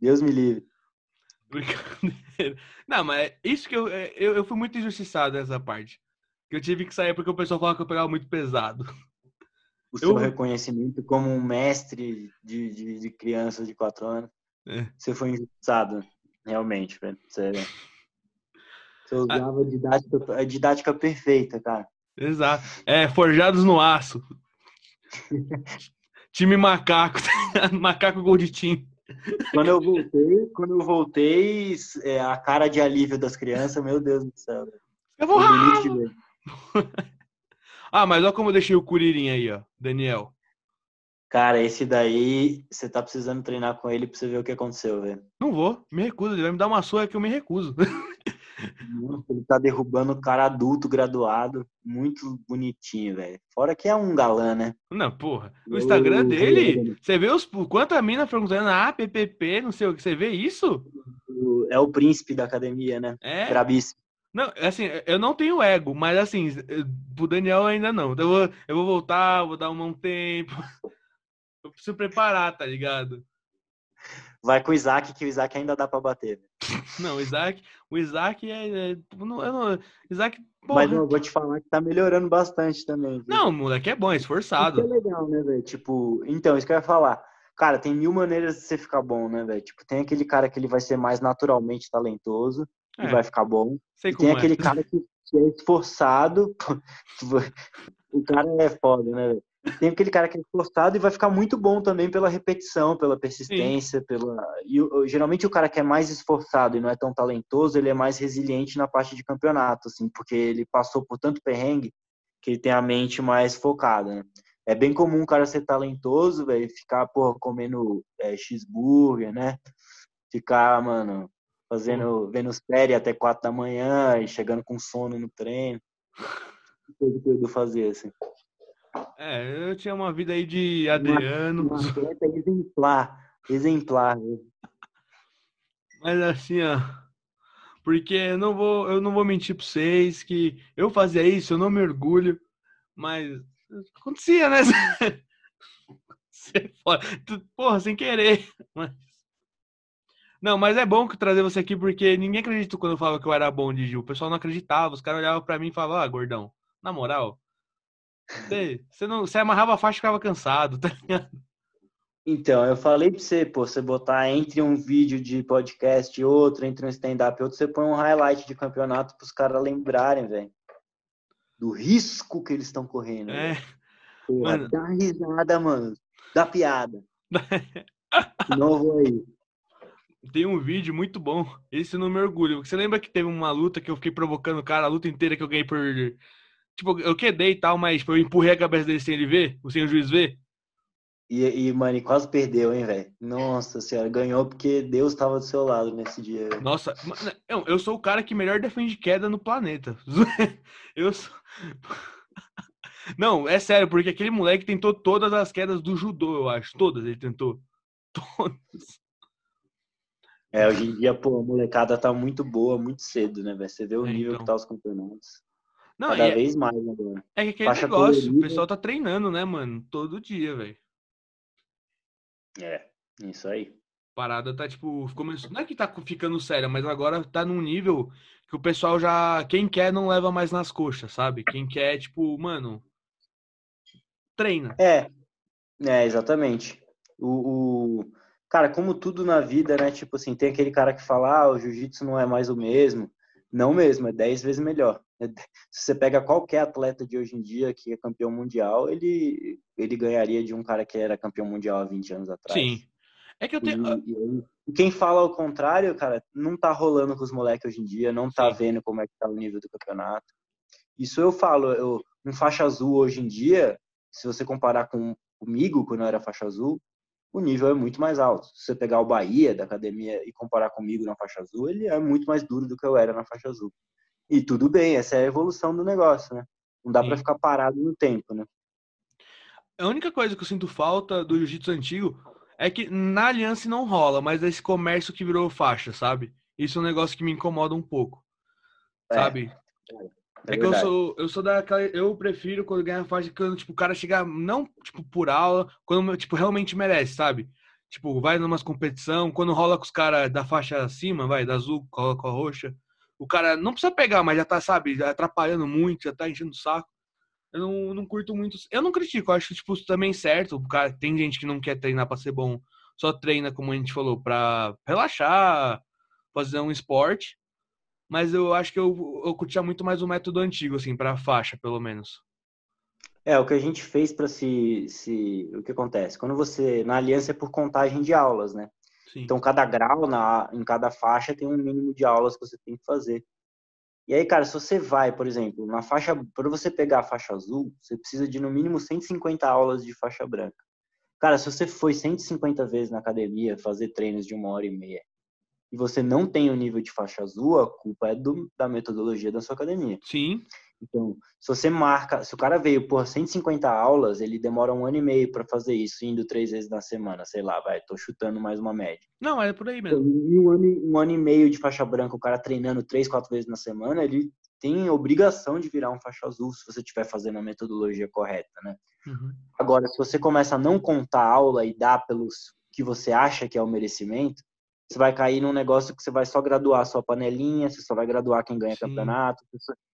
Deus me livre. Brincadeira. Não, mas isso que eu, é, eu, eu fui muito injustiçado nessa parte. Que eu tive que sair porque o pessoal falava que eu pegava muito pesado o seu eu... reconhecimento como um mestre de, de, de crianças de quatro anos. É. Você foi injustiçado, realmente, velho. Você, você usava a didática, a didática perfeita, cara. Exato. É, forjados no aço. Time macaco, macaco golditim. Quando eu voltei, quando eu voltei, é, a cara de alívio das crianças, meu Deus do céu. Eu vou Ah, mas olha como eu deixei o Curirim aí, ó. Daniel. Cara, esse daí, você tá precisando treinar com ele pra você ver o que aconteceu, velho. Não vou, me recuso. Ele vai me dar uma surra que eu me recuso. ele tá derrubando o cara adulto, graduado. Muito bonitinho, velho. Fora que é um galã, né? Não, porra. O Instagram eu... dele, você vê os, quanta mina perguntando, ah, PPP, não sei o que. Você vê isso? É o príncipe da academia, né? É. Brabíssimo. Não, assim, eu não tenho ego, mas assim, pro Daniel ainda não. Então eu vou, eu vou voltar, vou dar um tempo. Eu preciso preparar, tá ligado? Vai com o Isaac, que o Isaac ainda dá pra bater. Não, o Isaac, o Isaac é. é não, eu não, Isaac. Porra. Mas eu vou te falar que tá melhorando bastante também. Viu? Não, o moleque é bom, é esforçado. Isso é legal, né, velho? Tipo, então, isso que eu ia falar. Cara, tem mil maneiras de você ficar bom, né, velho? Tipo, tem aquele cara que ele vai ser mais naturalmente talentoso é. e vai ficar bom. Sei tem aquele é. cara que, que é esforçado. o cara é foda, né? Tem aquele cara que é esforçado e vai ficar muito bom também pela repetição, pela persistência, Sim. pela. E, geralmente o cara que é mais esforçado e não é tão talentoso, ele é mais resiliente na parte de campeonato, assim, porque ele passou por tanto perrengue que ele tem a mente mais focada, né? É bem comum o cara ser talentoso, velho, ficar, porra, comendo é, cheeseburger, né? Ficar, mano, fazendo, vendo série até quatro da manhã e chegando com sono no treino. Coisa que o Edu fazia, assim. É, eu tinha uma vida aí de Adriano. Uma, uma exemplar, exemplar. Mas assim, ó, porque eu não vou, eu não vou mentir para vocês que eu fazia isso, eu não me orgulho, mas acontecia, né? Porra, sem querer. Mas Não, mas é bom que trazer você aqui porque ninguém acreditou quando eu falava que eu era bom de Gil. O pessoal não acreditava, os caras olhavam pra mim e falavam, ah, gordão, na moral, você, você, não, você amarrava a faixa e ficava cansado, tá ligado? Então, eu falei pra você, pô, você botar entre um vídeo de podcast e outro, entre um stand-up e outro, você põe um highlight de campeonato pros caras lembrarem, velho. Do risco que eles estão correndo. É. Porra, Mano. Dá risada, mano. Dá piada. De novo aí. Tem um vídeo muito bom. Esse não me orgulho. Você lembra que teve uma luta que eu fiquei provocando o cara, a luta inteira que eu ganhei por. Tipo, eu quedei e tal, mas tipo, eu empurrei a cabeça dele sem ele ver, sem o juiz ver. E, e mano, e quase perdeu, hein, velho? Nossa senhora, ganhou porque Deus tava do seu lado nesse dia. velho. Nossa, mano, eu, eu sou o cara que melhor defende queda no planeta. Eu sou. Não, é sério, porque aquele moleque tentou todas as quedas do judô, eu acho. Todas ele tentou. Todas. É, hoje em dia, pô, a molecada tá muito boa, muito cedo, né, velho? Você vê o É, nível então. que tá os campeonatos. Não, Cada é, vez mais agora. é que aquele negócio, o colorida. pessoal tá treinando, né, mano? Todo dia, velho. É, isso aí. parada tá, tipo, começou... não é que tá ficando séria, mas agora tá num nível que o pessoal já, quem quer não leva mais nas coxas, sabe? Quem quer, tipo, mano, treina. É, é, exatamente. O, o- Cara, como tudo na vida, né? Tipo assim, tem aquele cara que fala, ah, o jiu-jitsu não é mais o mesmo. Não mesmo, é 10 vezes melhor. É Se você pega qualquer atleta de hoje em dia que é campeão mundial, ele, ele ganharia de um cara que era campeão mundial há 20 anos atrás. Sim. É que eu tenho. E, e- e quem fala ao contrário, cara, não tá rolando com os moleques hoje em dia, não tá Sim. vendo como é que tá o nível do campeonato. Isso eu falo, eu, um faixa azul hoje em dia, se você comparar com comigo, quando eu era faixa azul, o nível é muito mais alto. Se você pegar o Bahia da academia e comparar comigo na faixa azul, ele é muito mais duro do que eu era na faixa azul. E tudo bem, essa é a evolução do negócio, né? Não dá pra ficar parado no tempo, né? A única coisa que eu sinto falta do jiu-jitsu antigo é que na aliança não rola, mas esse comércio que virou faixa, sabe? Isso é um negócio que me incomoda um pouco. É, Sabe? É É que eu sou, eu sou daquela. Eu prefiro quando ganha faixa quando, tipo, o cara chega, não, tipo, por aula, quando, tipo, realmente merece, sabe? Tipo, vai numas competição, quando rola com os caras da faixa acima, vai, da azul, com a, com a roxa. O cara não precisa pegar, mas já tá, sabe, já atrapalhando muito, já tá enchendo o saco. Eu não, não curto muito. Eu não critico, eu acho, tipo, também certo. O cara, tem gente que não quer treinar pra ser bom, só treina, como a gente falou, pra relaxar, fazer um esporte. Mas eu acho que eu, eu curtia muito mais o método antigo, assim, pra faixa, pelo menos. É, o que a gente fez para se, se. O que acontece? Quando você. Na aliança é por contagem de aulas, né? Sim. Então, cada grau na, em cada faixa tem um mínimo de aulas que você tem que fazer. E aí, cara, se você vai, por exemplo, na faixa. Para você pegar a faixa azul, você precisa de no mínimo 150 aulas de faixa branca. Cara, se você foi 150 vezes na academia fazer treinos de uma hora e meia e você não tem o nível de faixa azul, a culpa é do, da metodologia da sua academia. Sim, Então, se você marca, se o cara veio por 150 aulas, ele demora um ano e meio para fazer isso, indo três vezes na semana, sei lá, vai, tô chutando mais uma média. não, é por aí mesmo. Em um ano, e- um ano e meio de faixa branca, o cara treinando três, quatro vezes na semana, ele tem obrigação de virar um faixa azul se você estiver fazendo a metodologia correta, né? Uhum. Agora, se você começa a não contar aula e dar pelos que você acha que é o merecimento, você vai cair num negócio que você vai só graduar sua panelinha, você só vai graduar quem ganha Sim. campeonato,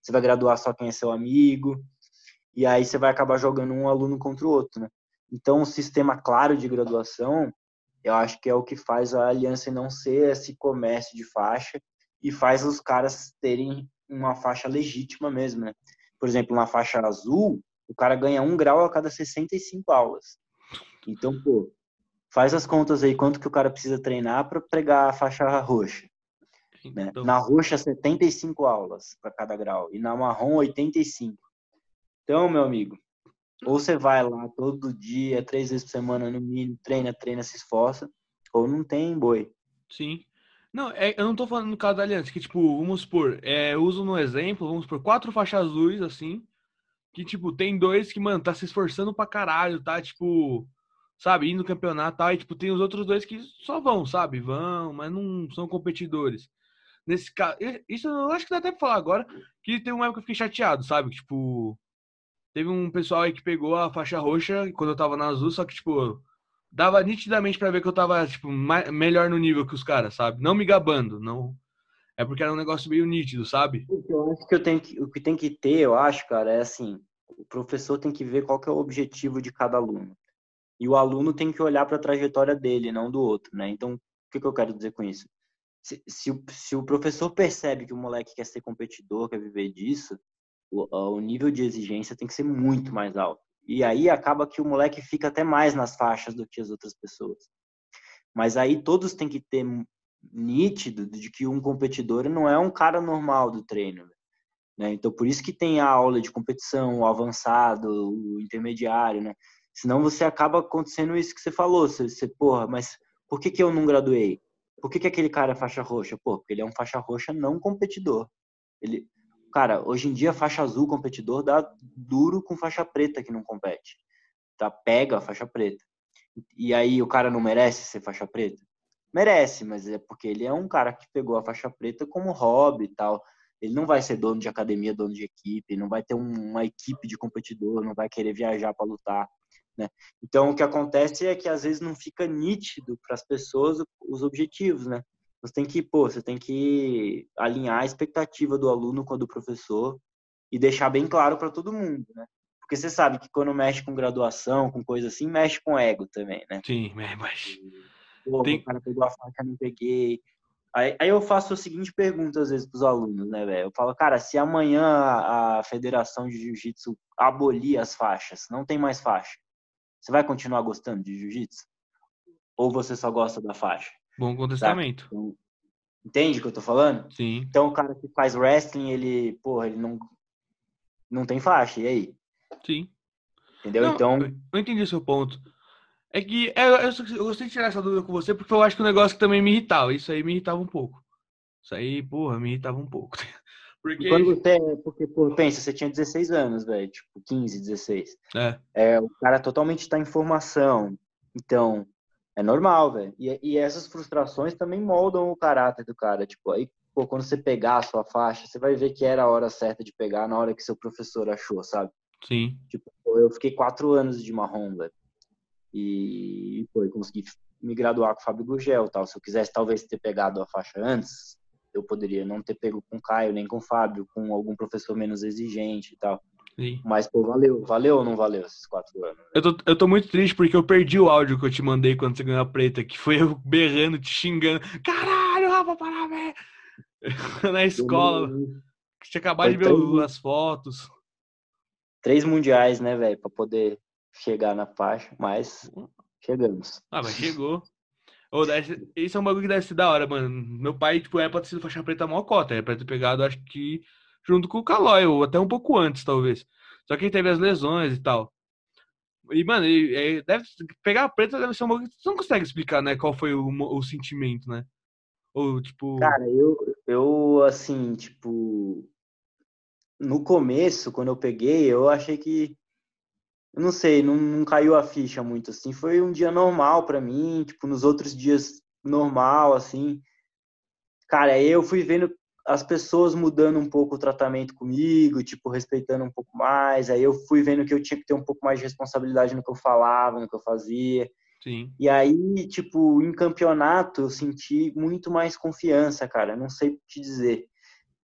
você vai graduar só quem é seu amigo, e aí você vai acabar jogando um aluno contra o outro, né? Então, um sistema claro de graduação, eu acho que é o que faz a aliança não ser esse comércio de faixa e faz os caras terem uma faixa legítima mesmo, né? Por exemplo, na faixa azul, o cara ganha um grau a cada 65 aulas. Então, pô, faz as contas aí, quanto que o cara precisa treinar para pegar a faixa roxa. Né? Então, Na roxa, 75 aulas para cada grau. E na marrom, 85. Então, meu amigo, ou você vai lá todo dia, três vezes por semana no mínimo, treina, treina, se esforça, ou não tem boi. sim. Não, é- eu não tô falando no caso da aliança, que, tipo, vamos supor, é, eu uso no exemplo, vamos supor, quatro faixas azuis, assim, que, tipo, tem dois que, mano, tá se esforçando pra caralho, tá, tipo, sabe, indo no campeonato e tal, e, tipo, tem os outros dois que só vão, sabe, vão, mas não são competidores. Nesse caso, isso eu acho que dá até pra falar agora, que tem uma época que eu fiquei chateado, sabe, tipo, teve um pessoal aí que pegou a faixa roxa quando eu tava na azul, só que, tipo, dava nitidamente para ver que eu tava, tipo, mais, melhor no nível que os caras, sabe? Não me gabando, não. É porque era um negócio meio nítido, sabe? Eu acho que eu tenho que, o que tem que ter, eu acho, cara, é assim, o professor tem que ver qual que é o objetivo de cada aluno. E o aluno tem que olhar para a trajetória dele, não do outro, né? Então, o que, que eu quero dizer com isso? Se, se, se o professor percebe que o moleque quer ser competidor, quer viver disso, o, o nível de exigência tem que ser muito mais alto. E aí acaba que o moleque fica até mais nas faixas do que as outras pessoas. Mas aí todos têm que ter nítido de que um competidor não é um cara normal do treino. Né? Então, por isso que tem a aula de competição, o avançado, o intermediário, né? Senão você acaba acontecendo isso que você falou. Você, você porra, mas por que, que eu não graduei? Por que, que aquele cara é faixa roxa? Pô, porque ele é um faixa roxa não competidor. Ele, cara, hoje em dia faixa azul competidor dá duro com faixa preta que não compete. Tá? Pega a faixa preta. E aí o cara não merece ser faixa preta? Merece, mas é porque ele é um cara que pegou a faixa preta como hobby e tal. Ele não vai ser dono de academia, dono de equipe, não vai ter uma equipe de competidor, não vai querer viajar para lutar. Né? Então, o que acontece é que às vezes não fica nítido para as pessoas os objetivos, né? Você tem que, pô, você tem que alinhar a expectativa do aluno com a do professor e deixar bem claro para todo mundo, né? Porque você sabe que quando mexe com graduação, com coisa assim, mexe com ego também, né? Sim, mas. Pô, Tem... o cara pegou a faca, não peguei. Aí, aí, eu faço a seguinte pergunta às vezes para os alunos, né, velho? Eu falo, cara, se amanhã a Federação de Jiu-Jitsu abolir as faixas, não tem mais faixa, você vai continuar gostando de jiu-jitsu? Ou você só gosta da faixa? Bom contestamento. Então, entende o que eu tô falando? Sim. Então o cara que faz wrestling, ele, porra, ele não, não tem faixa, e aí? Sim. Entendeu? Não, então. Eu entendi o seu ponto. É que é, eu, eu, gostei de tirar essa dúvida com você porque eu acho que o negócio também me irritava. Isso aí me irritava um pouco. Isso aí, porra, me irritava um pouco. Porque... Quando você, porque, pô, pensa, você tinha 16 anos, velho, tipo, 15, 16. É. é o cara totalmente está em formação. Então, é normal, velho. E, e essas frustrações também moldam o caráter do cara. Tipo, aí, pô, quando você pegar a sua faixa, você vai ver que era a hora certa de pegar na hora que seu professor achou, sabe? Sim. Tipo, eu fiquei quatro anos de marrom, velho. E, pô, eu consegui me graduar com o Fábio Gugel tal. Se eu quisesse talvez ter pegado a faixa antes, eu poderia não ter pego com o Caio, nem com o Fábio, com algum professor menos exigente e tal. Sim. Mas, pô, valeu. Valeu ou não valeu esses quatro anos? Eu tô, eu tô muito triste porque eu perdi o áudio que eu te mandei quando você ganhou a preta, que foi eu berrando, te xingando. Caralho, Rafa Parabéns! Na escola. Que tinha acabado de ver três... as fotos. Três mundiais, né, velho, pra poder chegar na faixa, mas chegamos. Ah, mas chegou. Oh, isso é um bagulho que deve ser da hora, mano. Meu pai, tipo, é pra ter sido faixa preta mó cota. É pra ter pegado, acho que, junto com o Calói, ou até um pouco antes, talvez. Só que ele teve as lesões e tal. E, mano, ele, deve, pegar a preta deve ser um bagulho que você não consegue explicar, né? Qual foi o, o sentimento, né? Ou, tipo... Cara, eu, eu, assim, tipo... No começo, quando eu peguei, eu achei que eu não sei, não, não caiu a ficha muito assim. Foi um dia normal para mim, tipo, nos outros dias normal, assim. Cara, aí eu fui vendo as pessoas mudando um pouco o tratamento comigo, tipo, respeitando um pouco mais. Aí eu fui vendo que eu tinha que ter um pouco mais de responsabilidade no que eu falava, no que eu fazia. Sim. E aí, tipo, em campeonato eu senti muito mais confiança, cara. Não sei te dizer.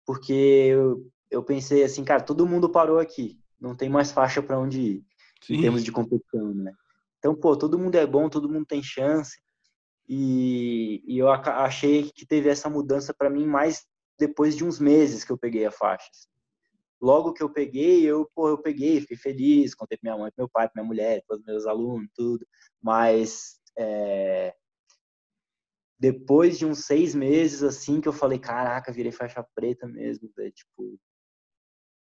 Porque eu, eu pensei assim, cara, todo mundo parou aqui. Não tem mais faixa para onde ir. Sim. em termos de competição, né? Então, pô, todo mundo é bom, todo mundo tem chance. E, e eu achei que teve essa mudança para mim mais depois de uns meses que eu peguei a faixa. Logo que eu peguei, eu, pô, eu peguei, fiquei feliz, contei pra minha mãe, pro meu pai, pra minha mulher, para os meus alunos, tudo. Mas é, depois de uns seis meses, assim, que eu falei, caraca, virei faixa preta mesmo, véio, tipo,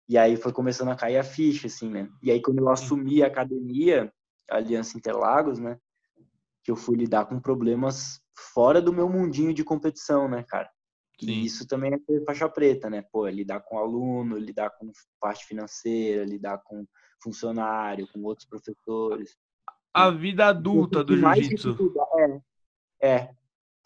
e aí foi começando a cair a ficha, assim, né? E aí quando eu assumi a academia, a Aliança Interlagos, né? Que eu fui lidar com problemas fora do meu mundinho de competição, né, cara? Sim. E isso também é faixa preta, né? Pô, é lidar com aluno, lidar com parte financeira, lidar com funcionário, com outros professores. A vida adulta do jiu-jitsu. É, é,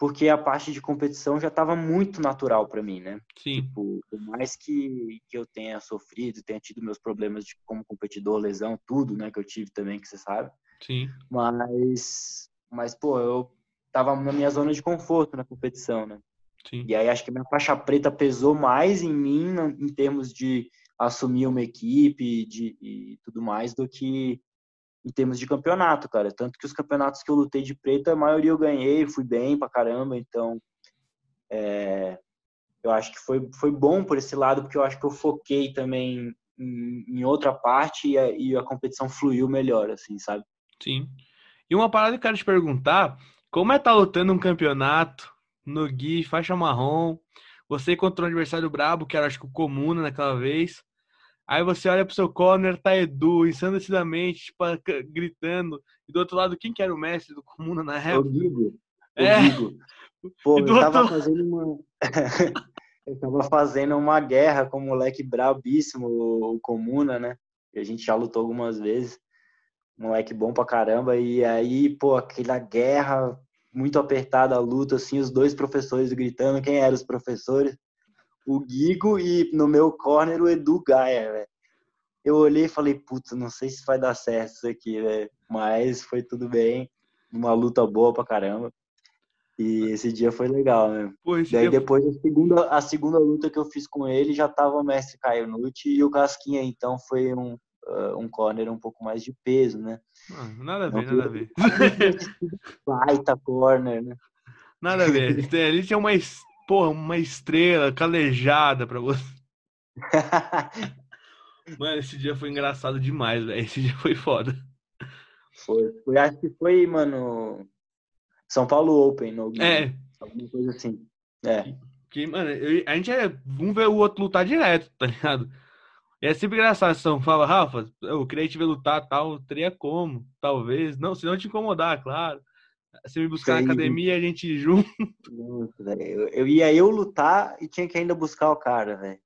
porque a parte de competição já estava muito natural para mim, né? Sim. Tipo, por mais que, que eu tenha sofrido, tenha tido meus problemas de, como competidor, lesão, tudo, né, que eu tive também, que você sabe. Sim. Mas mas, pô, eu tava na minha zona de conforto na competição, né? Sim. E aí acho que minha faixa preta pesou mais em mim em termos de assumir uma equipe de, e tudo mais do que em termos de campeonato, cara. Tanto que os campeonatos que eu lutei de preta, a maioria eu ganhei, fui bem pra caramba, então é, eu acho que foi, foi bom por esse lado, porque eu acho que eu foquei também em, em outra parte e a, e a competição fluiu melhor, assim, sabe? Sim. E uma parada que eu quero te perguntar, como é estar tá lutando um campeonato no Gui, faixa marrom, você contra um adversário brabo, que era acho que o Comuna naquela vez, aí você olha pro seu corner, tá Edu, ensandecidamente, tipo, gritando, e do outro lado, quem que era o mestre do Comuna na época? O Guigo. É. O Guigo. Pô, eu tava outro... fazendo uma... eu tava fazendo uma guerra com um moleque brabíssimo, o Comuna, né? E a gente já lutou algumas vezes moleque bom pra caramba. E aí, pô, aquela guerra muito apertada, a luta, assim, os dois professores gritando. Quem eram os professores? O Guigo e no meu corner o Edu Gaia, velho. Eu olhei e falei, puta, não sei se vai dar certo isso aqui, velho. Mas foi tudo bem. Uma luta boa pra caramba. E esse dia foi legal, né? Daí depois a segunda, a segunda luta que eu fiz com ele já tava o mestre Caio Nucci e o Casquinha, então foi um, uh, um corner um pouco mais de peso, né? Não, nada a ver, Não, nada a ver. Baita corner, né? Nada a ver. Ali tinha uma, porra, uma estrela calejada pra você. Mano, esse dia foi engraçado demais, velho. Esse dia foi foda. Foi. foi. Acho que foi, mano. São Paulo Open. No... É. Alguma coisa assim. É. Que, mano, eu, a gente é. Um ver o outro lutar direto, tá ligado? E é sempre engraçado, São fala, Rafa, eu queria te ver lutar tal, teria como, talvez. Não, se não te incomodar, claro. Você me buscar Sim. na academia, a gente junto. eu, eu ia eu lutar e tinha que ainda buscar o cara, velho.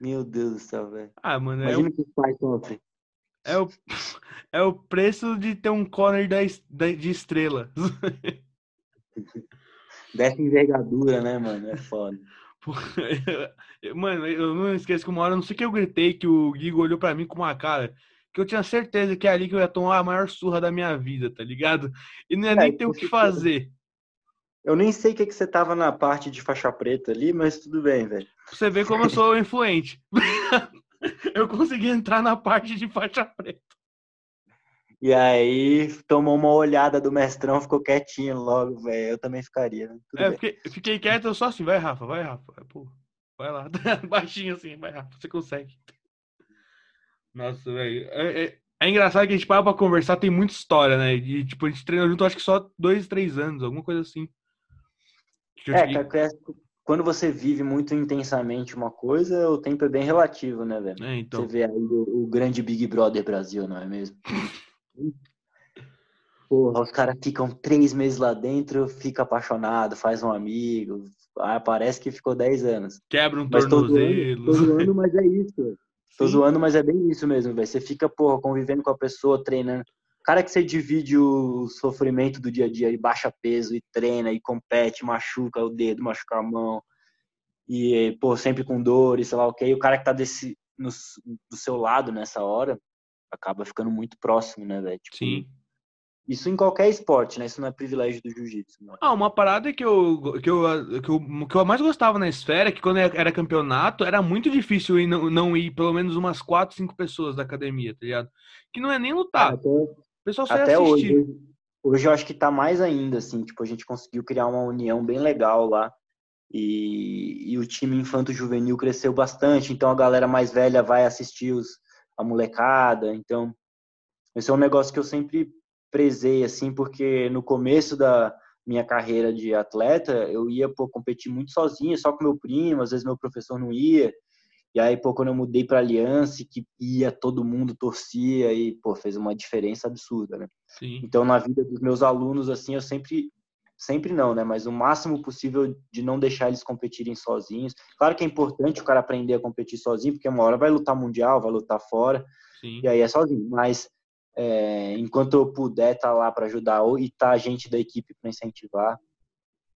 Meu Deus do céu, velho. Ah, mano, é Imagina é o... que os pais sofrem. É o, é o preço de ter um corner da, da, de estrela. Dessa envergadura, né, mano? É foda. Mano, eu não esqueço que uma hora, não sei o que eu gritei, que o Guigo olhou pra mim com uma cara que eu tinha certeza que é ali que eu ia tomar a maior surra da minha vida, tá ligado? E não ia é, nem ter o que fazer. Eu nem sei o que, que você tava na parte de faixa preta ali, mas tudo bem, velho. Você vê como eu sou influente. eu consegui entrar na parte de faixa preta. E aí tomou uma olhada do mestrão, ficou quietinho logo, velho. Eu também ficaria. Né? é, fiquei, fiquei quieto, eu só assim, vai, Rafa, vai, Rafa. Pô, vai lá, baixinho assim, vai, Rafa, você consegue. Nossa, velho. É, é, é, engraçado que a gente para pra conversar, tem muita história, né? E, tipo, a gente treinou junto, acho que só dois, três anos, alguma coisa assim. É, cara, quando você vive muito intensamente uma coisa, o tempo é bem relativo, né, velho? É, então. Você vê aí o, o grande Big Brother Brasil, não é mesmo? Porra, os caras ficam três meses lá dentro, fica apaixonado, faz um amigo. Ah, parece que ficou dez anos. Quebra um tornozelo. Tô zoando, mas é isso. Tô Sim. zoando, mas é bem isso mesmo, velho. Você fica, porra, convivendo com a pessoa, treinando. Cara que você divide o sofrimento do dia a dia, e baixa peso, e treina, e compete, machuca o dedo, machuca a mão. E, pô, sempre com dor e sei lá o que. o cara que tá desse, no, do seu lado nessa hora, acaba ficando muito próximo, né, velho? Tipo, Sim. Isso em qualquer esporte, né? Isso não é privilégio do jiu-jitsu. É? Ah, uma parada que eu, que, eu, que, eu, que eu mais gostava na esfera é que quando era campeonato, era muito difícil ir, não, não ir pelo menos umas quatro, cinco pessoas da academia, tá ligado? Que não é nem lutar. Até, o pessoal só até assistir. Hoje, hoje eu acho que tá mais ainda, assim, tipo, a gente conseguiu criar uma união bem legal lá. E, e o time infanto-juvenil cresceu bastante, então a galera mais velha vai assistir os, a molecada. Então, esse é um negócio que eu sempre prezei, assim, porque no começo da minha carreira de atleta, eu ia, pô, competir muito sozinho, só com meu primo, às vezes meu professor não ia. E aí, pô, quando eu mudei para Aliança, que ia, todo mundo torcia e, pô, fez uma diferença absurda, né? Sim. Então, na vida dos meus alunos, assim, eu sempre sempre não, né? Mas o máximo possível de não deixar eles competirem sozinhos. Claro que é importante o cara aprender a competir sozinho, porque uma hora vai lutar mundial, vai lutar fora, Sim. e aí é sozinho. Mas é, enquanto eu puder estar tá lá para ajudar ou e tá a gente da equipe para incentivar.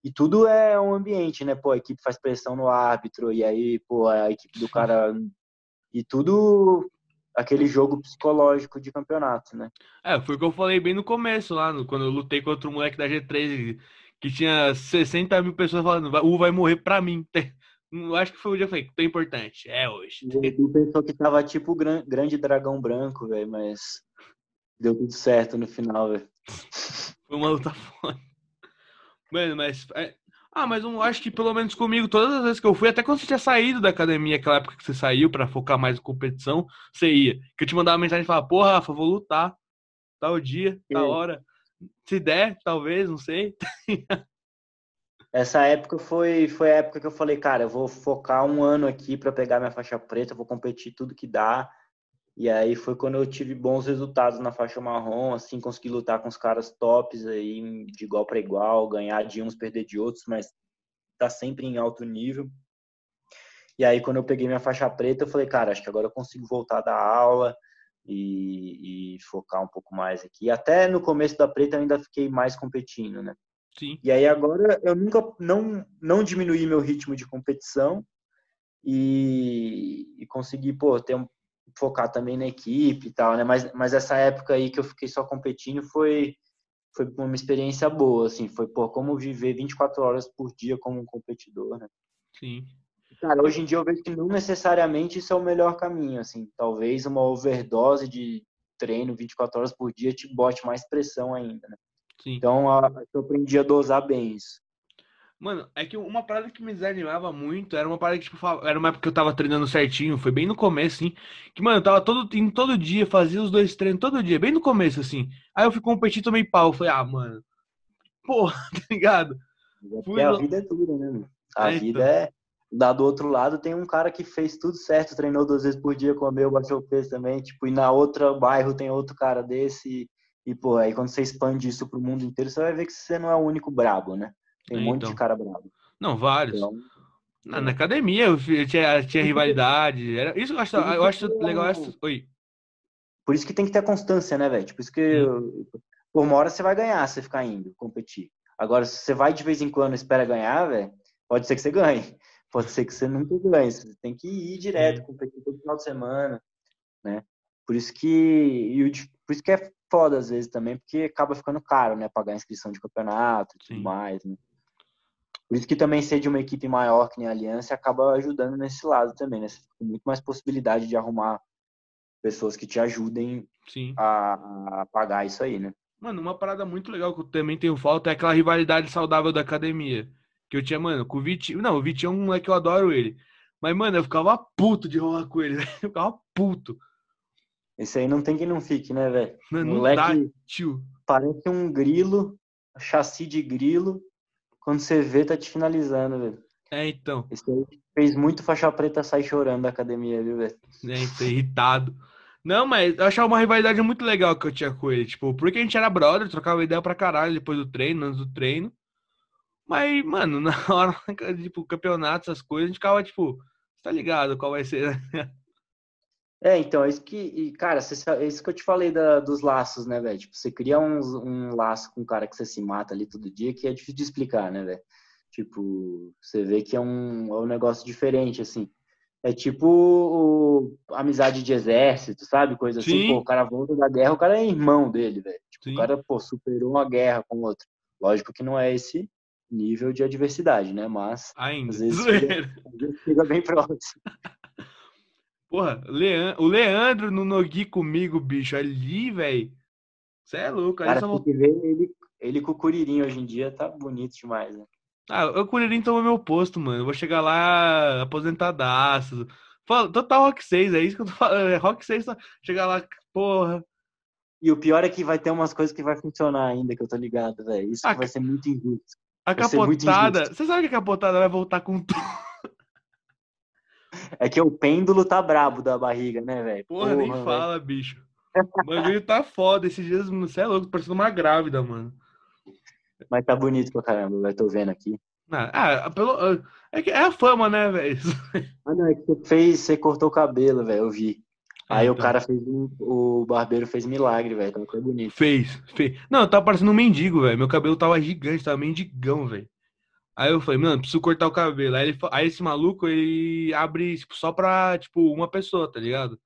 E tudo é um ambiente, né? Pô, a equipe faz pressão no árbitro e aí, pô, a equipe do cara e tudo aquele jogo psicológico de campeonato, né? É, foi o que eu falei bem no começo lá, no, quando eu lutei contra o moleque da G3, que tinha 60 mil pessoas falando, o vai morrer pra mim. Eu acho que foi o dia que eu falei, tão importante, é hoje. O pensou que tava tipo o grande dragão branco, velho, mas deu tudo certo no final, velho. Foi uma luta foda. Mano, mas. É... Ah, mas eu acho que pelo menos comigo, todas as vezes que eu fui, até quando você tinha saído da academia, aquela época que você saiu para focar mais em competição, você ia. Que eu te mandava mensagem e falava, porra, Rafa, vou lutar. Tal dia, tal hora. Se der, talvez, não sei. Essa época foi, foi a época que eu falei, cara, eu vou focar um ano aqui para pegar minha faixa preta, vou competir tudo que dá. E aí foi quando eu tive bons resultados na faixa marrom, assim, consegui lutar com os caras tops aí, de igual para igual, ganhar de uns, perder de outros, mas tá sempre em alto nível. E aí quando eu peguei minha faixa preta, eu falei, cara, acho que agora eu consigo voltar da aula e, e focar um pouco mais aqui. Até no começo da preta eu ainda fiquei mais competindo, né? Sim. E aí agora eu nunca não não diminuí meu ritmo de competição e, e consegui pô ter um, focar também na equipe e tal, né? Mas mas essa época aí que eu fiquei só competindo foi foi uma experiência boa, assim, foi pô como viver 24 horas por dia como um competidor, né? Sim. Cara, hoje em dia eu vejo que não necessariamente isso é o melhor caminho, assim, talvez uma overdose de treino 24 horas por dia te bote mais pressão ainda, né? Sim. Então, eu aprendi a dosar bem isso. Mano, é que uma parada que me desanimava muito era uma parada que, tipo, era uma época que eu tava treinando certinho, foi bem no começo, assim. Que, mano, eu tava todo, indo todo dia, fazia os dois treinos todo dia, bem no começo, assim. Aí eu fui competir, tomei pau. Falei, ah, mano, porra, tá ligado? Porque a vida é tudo, né, mano? A é, vida então. é. Da do outro lado tem um cara que fez tudo certo, treinou duas vezes por dia, comeu, baixou peso também, tipo, e na outra bairro tem outro cara desse e, pô, aí quando você expande isso pro mundo inteiro, você vai ver que você não é o único brabo, né? Tem um então. monte de cara brabo. Não, vários. Então, na, na, academia eu tinha, tinha rivalidade. Era, isso eu acho, eu acho legal. Essa... Oi. Por isso que tem que ter constância, né, velho? Por isso que por uma hora você vai ganhar se você ficar indo competir. Agora, se você vai de vez em quando e espera ganhar, velho, pode ser que você ganhe. Pode ser que você nunca ganhe. Você tem que ir direto, competir todo final de semana, né? Por isso que, por isso que é foda às vezes também, porque acaba ficando caro, né? Pagar inscrição de campeonato e tudo Sim. mais, né? Por isso que também ser de uma equipe maior que nem a Aliança acaba ajudando nesse lado também, né? Você fica com muito mais possibilidade de arrumar pessoas que te ajudem a, a, pagar isso aí, né? Mano, uma parada muito legal que eu também tenho falta é aquela rivalidade saudável da academia. Que eu tinha, mano, com o Vitinho. Não, o Vitinho é um moleque que eu adoro ele. Mas, mano, eu ficava puto de rolar com ele. Eu ficava puto. Esse aí não tem quem não fique, né, velho? Moleque dá, tio. parece um grilo, chassi de grilo. Quando você vê, tá te finalizando, velho. É, então. Esse aí fez muito faixa preta sair chorando da academia, viu, velho? É, tô irritado. Não, mas eu achava uma rivalidade muito legal que eu tinha com ele. Tipo, porque a gente era brother, trocava ideia pra caralho depois do treino, antes do treino. Mas, mano, na hora, tipo, campeonato, essas coisas, a gente ficava, tipo, tá ligado qual vai ser, né? É, então, é isso que, e, cara, é isso que eu te falei da, dos laços, né, velho? Tipo, você cria um, um laço com um cara que você se mata ali todo dia, que é difícil de explicar, né, velho? Tipo, você vê que é um, é um negócio diferente, assim. É tipo o, amizade de exército, sabe? Coisa assim, Sim. assim, pô, o cara volta da guerra, o cara é irmão dele, velho. Tipo, Sim. o cara, pô, superou uma guerra com outro. Lógico que não é esse nível de adversidade, né? Mas Ainda. às vezes, fica, às vezes fica bem próximo. Porra, Leandro, o Leandro no Nogui comigo, bicho, ali, velho. Você é louco. Cara, só... tem que ver ele, ele com o Curirim hoje em dia tá bonito demais, né? Ah, o Curirim tomou meu posto, mano. Eu vou chegar lá aposentadaço. Total Rock 6, é isso que eu tô falando. É Rock 6, chegar lá, porra. E o pior é que vai ter umas coisas que vai funcionar ainda, que eu tô ligado, velho. Isso a... vai ser muito injusto. A vai capotada, você sabe que a capotada vai voltar com tudo. É que o pêndulo tá brabo da barriga, né, velho? Porra, Porra, nem véio. fala, bicho. O bagulho tá foda. Esses dias, você é louco, parecendo uma grávida, mano. Mas tá bonito pra caramba, velho. Tô vendo aqui. Ah, ah pelo, ah, é, que é a fama, né, velho? Ah, não, é que você fez, você cortou o cabelo, velho, eu vi. Aí então. o cara fez um, o barbeiro fez milagre, velho, então foi bonito. Fez, fez. Não, tava parecendo um mendigo, velho. Meu cabelo tava gigante, tava mendigão, velho. Aí eu falei, mano, preciso cortar o cabelo. Aí, ele, aí esse maluco, ele abre tipo, só pra, tipo, uma pessoa, tá ligado?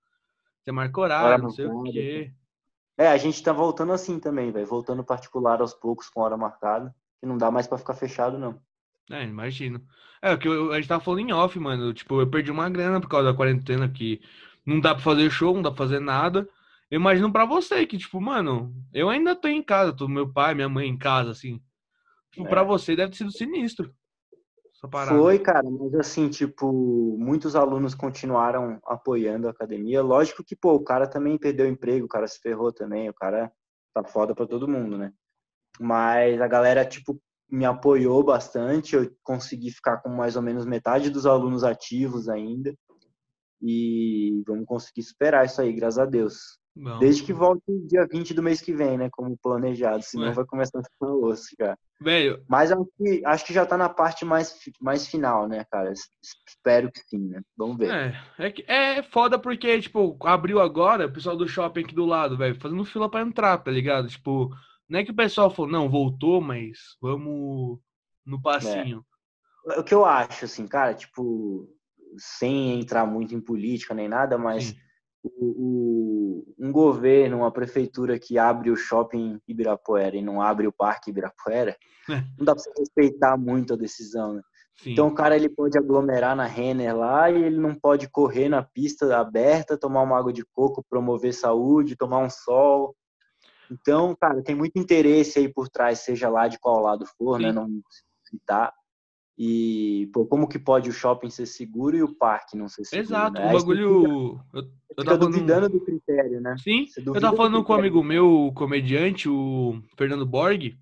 Você marca horário, não sei o quê. É, a gente tá voltando assim também, velho. Voltando particular aos poucos com hora marcada. Que não dá mais pra ficar fechado, não. É, imagino. É, o que eu- a gente tava falando em off, mano. Tipo, eu perdi uma grana por causa da quarentena que não dá pra fazer show, não dá pra fazer nada. Eu imagino pra você que, tipo, mano, eu ainda tô em casa, tô meu pai, minha mãe em casa, assim. Tipo, É. pra você deve ter sido sinistro. Foi, cara, mas assim, tipo, muitos alunos continuaram apoiando a academia. Lógico que, pô, o cara também perdeu o emprego, o cara se ferrou também, o cara tá foda pra todo mundo, né? Mas a galera, tipo, me apoiou bastante, eu consegui ficar com mais ou menos metade dos alunos ativos ainda. E vamos conseguir superar isso aí, graças a Deus. Bom. Desde que volte dia 20 do mês que vem, né? Como planejado, senão Ué. vai começar a ficar osso, cara. Velho, Mas acho que, acho que já tá na parte mais, mais final, né, cara? Es- Espero que sim, né? Vamos ver. é, é, que- é foda porque, tipo, abriu agora, o pessoal do shopping aqui do lado, velho, fazendo fila pra entrar, tá ligado? Tipo, não é que o pessoal falou, não, voltou, mas vamos no passinho. O que eu acho, assim, cara, tipo, sem entrar muito em política nem nada, mas Sim. O, o- um governo, uma prefeitura que abre o shopping Ibirapuera e não abre o parque Ibirapuera, É. não dá pra você respeitar muito a decisão, né? Sim. Então o cara ele pode aglomerar na Renner lá e ele não pode correr na pista aberta, tomar uma água de coco, promover saúde, tomar um sol. Então, cara, tem muito interesse aí por trás, seja lá de qual lado for, Sim. né? Não citar. E, pô, como que pode o shopping ser seguro e o parque não ser seguro? Exato, né? o você fica- bagulho. Eu, eu tava duvidando do critério, né? Sim, eu tava do falando com um amigo meu, o comediante, o Fernando Borg,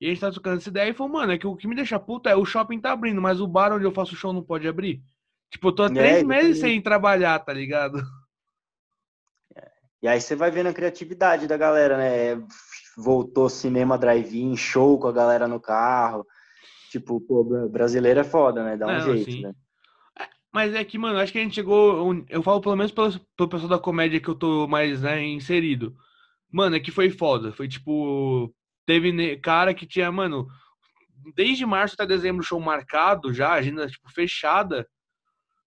e a gente tava trocando essa ideia e falou, mano, é que o que me deixa puta é o shopping tá abrindo, mas o bar onde eu faço show não pode abrir. Tipo, eu tô há É, três meses exatamente. sem trabalhar, tá ligado? E aí você vai vendo a criatividade da galera, né? Voltou cinema drive-in, show com a galera no carro. Tipo, pô, bra- brasileiro é foda, né? Dá um Não, jeito, sim. né? Mas é que, mano, acho que a gente chegou. Eu falo pelo menos pelo, pelo pessoal da comédia que eu tô mais, né, inserido. Mano, é que foi foda. Foi tipo. Teve cara que tinha, mano, desde março até dezembro, show marcado já, agenda, tipo, fechada.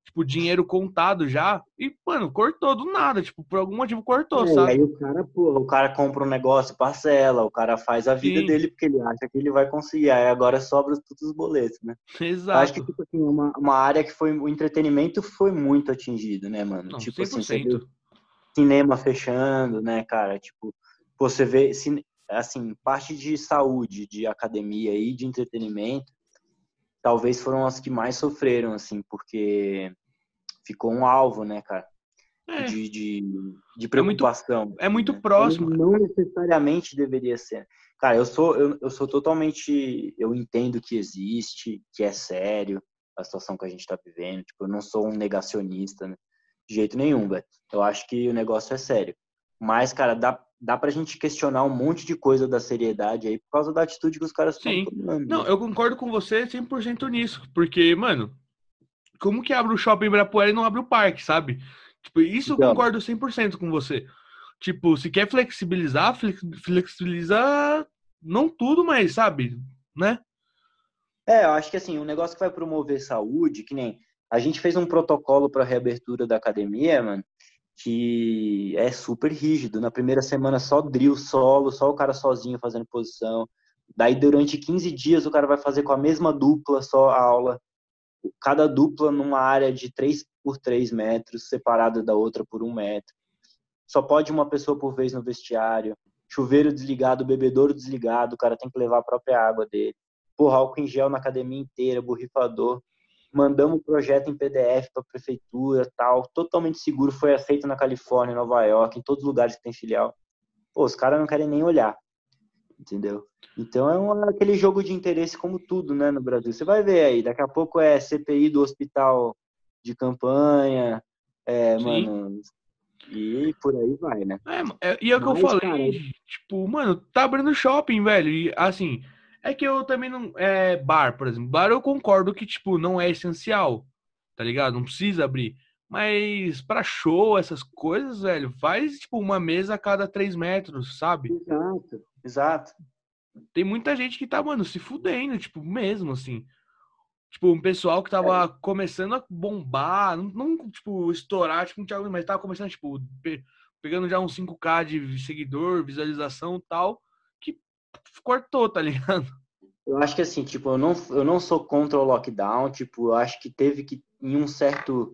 Tipo, dinheiro contado já. E, mano, cortou do nada. Tipo, por algum motivo cortou, É, e sabe? aí o cara, pô, o cara compra um negócio, parcela, o cara faz a vida Sim. dele porque ele acha que ele vai conseguir. Aí agora sobra todos os boletos, né? Eu Exato. acho que, tipo assim, uma, uma área que foi. O entretenimento foi muito atingido, né, mano? Não, tipo assim, você 100%. vê cinema fechando, né, cara? Tipo, você vê, assim, parte de saúde, de academia e de entretenimento, talvez foram as que mais sofreram, assim, porque ficou um alvo, né, cara? É, De, de, de muito- preocupação. é muito né? próximo. Não necessariamente deveria ser. Cara, eu sou, eu, eu sou totalmente. Eu entendo que existe, que é sério a situação que a gente está vivendo. Tipo, eu não sou um negacionista, né? De jeito nenhum, velho. Eu acho que o negócio é sério. Mas, cara, dá, dá pra gente questionar um monte de coisa da seriedade aí por causa da atitude que os caras estão tomando. Não, eu concordo com você 100% nisso. Porque, mano, como que abre o shopping Ibirapuera e não abre o parque, sabe? Tipo, isso eu Então. concordo 100% com você. Tipo, se quer flexibilizar, flex- flexibiliza não tudo, mas, sabe? Né? É, eu acho que assim, um negócio que vai promover saúde, que nem a gente fez um protocolo para reabertura da academia, mano, que é super rígido. Na primeira semana só drill solo, só o cara sozinho fazendo posição. Daí durante 15 dias o cara vai fazer com a mesma dupla só a aula. Cada dupla numa área de 3 por 3 metros, separada da outra por um metro. Só pode uma pessoa por vez no vestiário. Chuveiro desligado, bebedouro desligado, o cara tem que levar a própria água dele porra, álcool em gel na academia inteira, borrifador. Mandamos o projeto em PDF para a prefeitura, tal, totalmente seguro, foi aceito na Califórnia, Nova York, em todos os lugares que tem filial. Pô, os caras não querem nem olhar, entendeu? Então é um, aquele jogo de interesse como tudo, né, no Brasil. Você vai ver aí, daqui a pouco é CPI do hospital de campanha, é, Sim. mano, e por aí vai, né? É, é- e é o que eu Mas, falei, cara, tipo, mano, tá abrindo shopping, velho. E assim, é que eu também não. É, bar, por exemplo. Bar eu concordo que, tipo, não é essencial, tá ligado? Não precisa abrir. Mas pra show, essas coisas, velho, faz, tipo, uma mesa a cada três metros, sabe? Exato, exato. Tem muita gente que tá, mano, se fudendo, tipo, mesmo, assim. tipo, um pessoal que tava começando a bombar, não, não, tipo, estourar, tipo, um Thiago, mas tava começando, tipo, pe- pegando já uns 5k de seguidor, visualização e tal, cortou, tá ligado? Eu acho que assim, tipo, eu não, eu não sou contra o lockdown, tipo, eu acho que teve que, em um certo,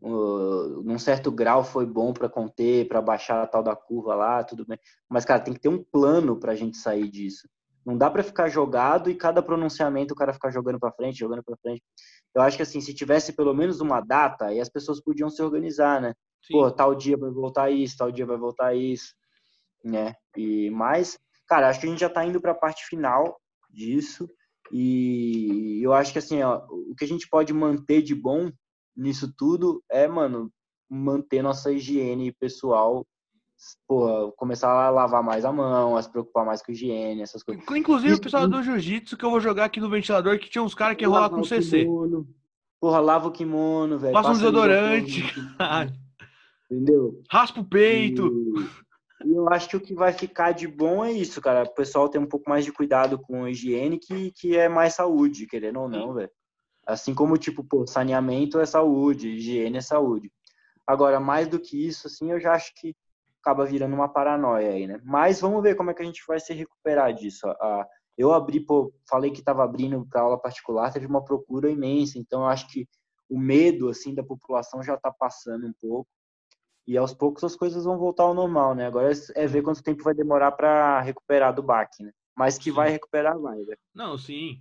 uh, num certo grau foi bom para conter, para baixar a tal da curva lá, tudo bem. Mas, cara, tem que ter um plano pra gente sair disso. Não dá para ficar jogado e cada pronunciamento o cara ficar jogando para frente, jogando para frente. Eu acho que assim, se tivesse pelo menos uma data, aí as pessoas podiam se organizar, né? Sim. Pô, tal dia vai voltar isso, tal dia vai voltar isso, né? E mais, cara, acho que a gente já tá indo para a parte final disso e eu acho que assim, ó, o que a gente pode manter de bom nisso tudo é, mano, manter nossa higiene pessoal, porra, começar a lavar mais a mão, a se preocupar mais com higiene, essas coisas. Inclusive o pessoal do jiu-jitsu que eu vou jogar aqui no ventilador, que tinha uns caras que rolar com o CC. kimono, Porra, lava o kimono, velho. Passa um desodorante. Entendeu? Raspa o peito. E, e eu acho que o que vai ficar de bom é isso, cara. O pessoal tem um pouco mais de cuidado com a higiene, que, que é mais saúde, querendo ou não, velho. Assim como, tipo, pô, saneamento é saúde, higiene é saúde. Agora, mais do que isso, assim, eu já acho que acaba virando uma paranoia aí, né? Mas vamos ver como é que a gente vai se recuperar disso. A- eu abri, pô, falei que estava abrindo para aula particular, teve uma procura imensa, então eu acho que o medo, assim, da população já está passando um pouco. E aos poucos as coisas vão voltar ao normal, né? Agora é ver quanto tempo vai demorar para recuperar do baque, né? Mas que Sim. vai recuperar, vai, velho. Não, sim.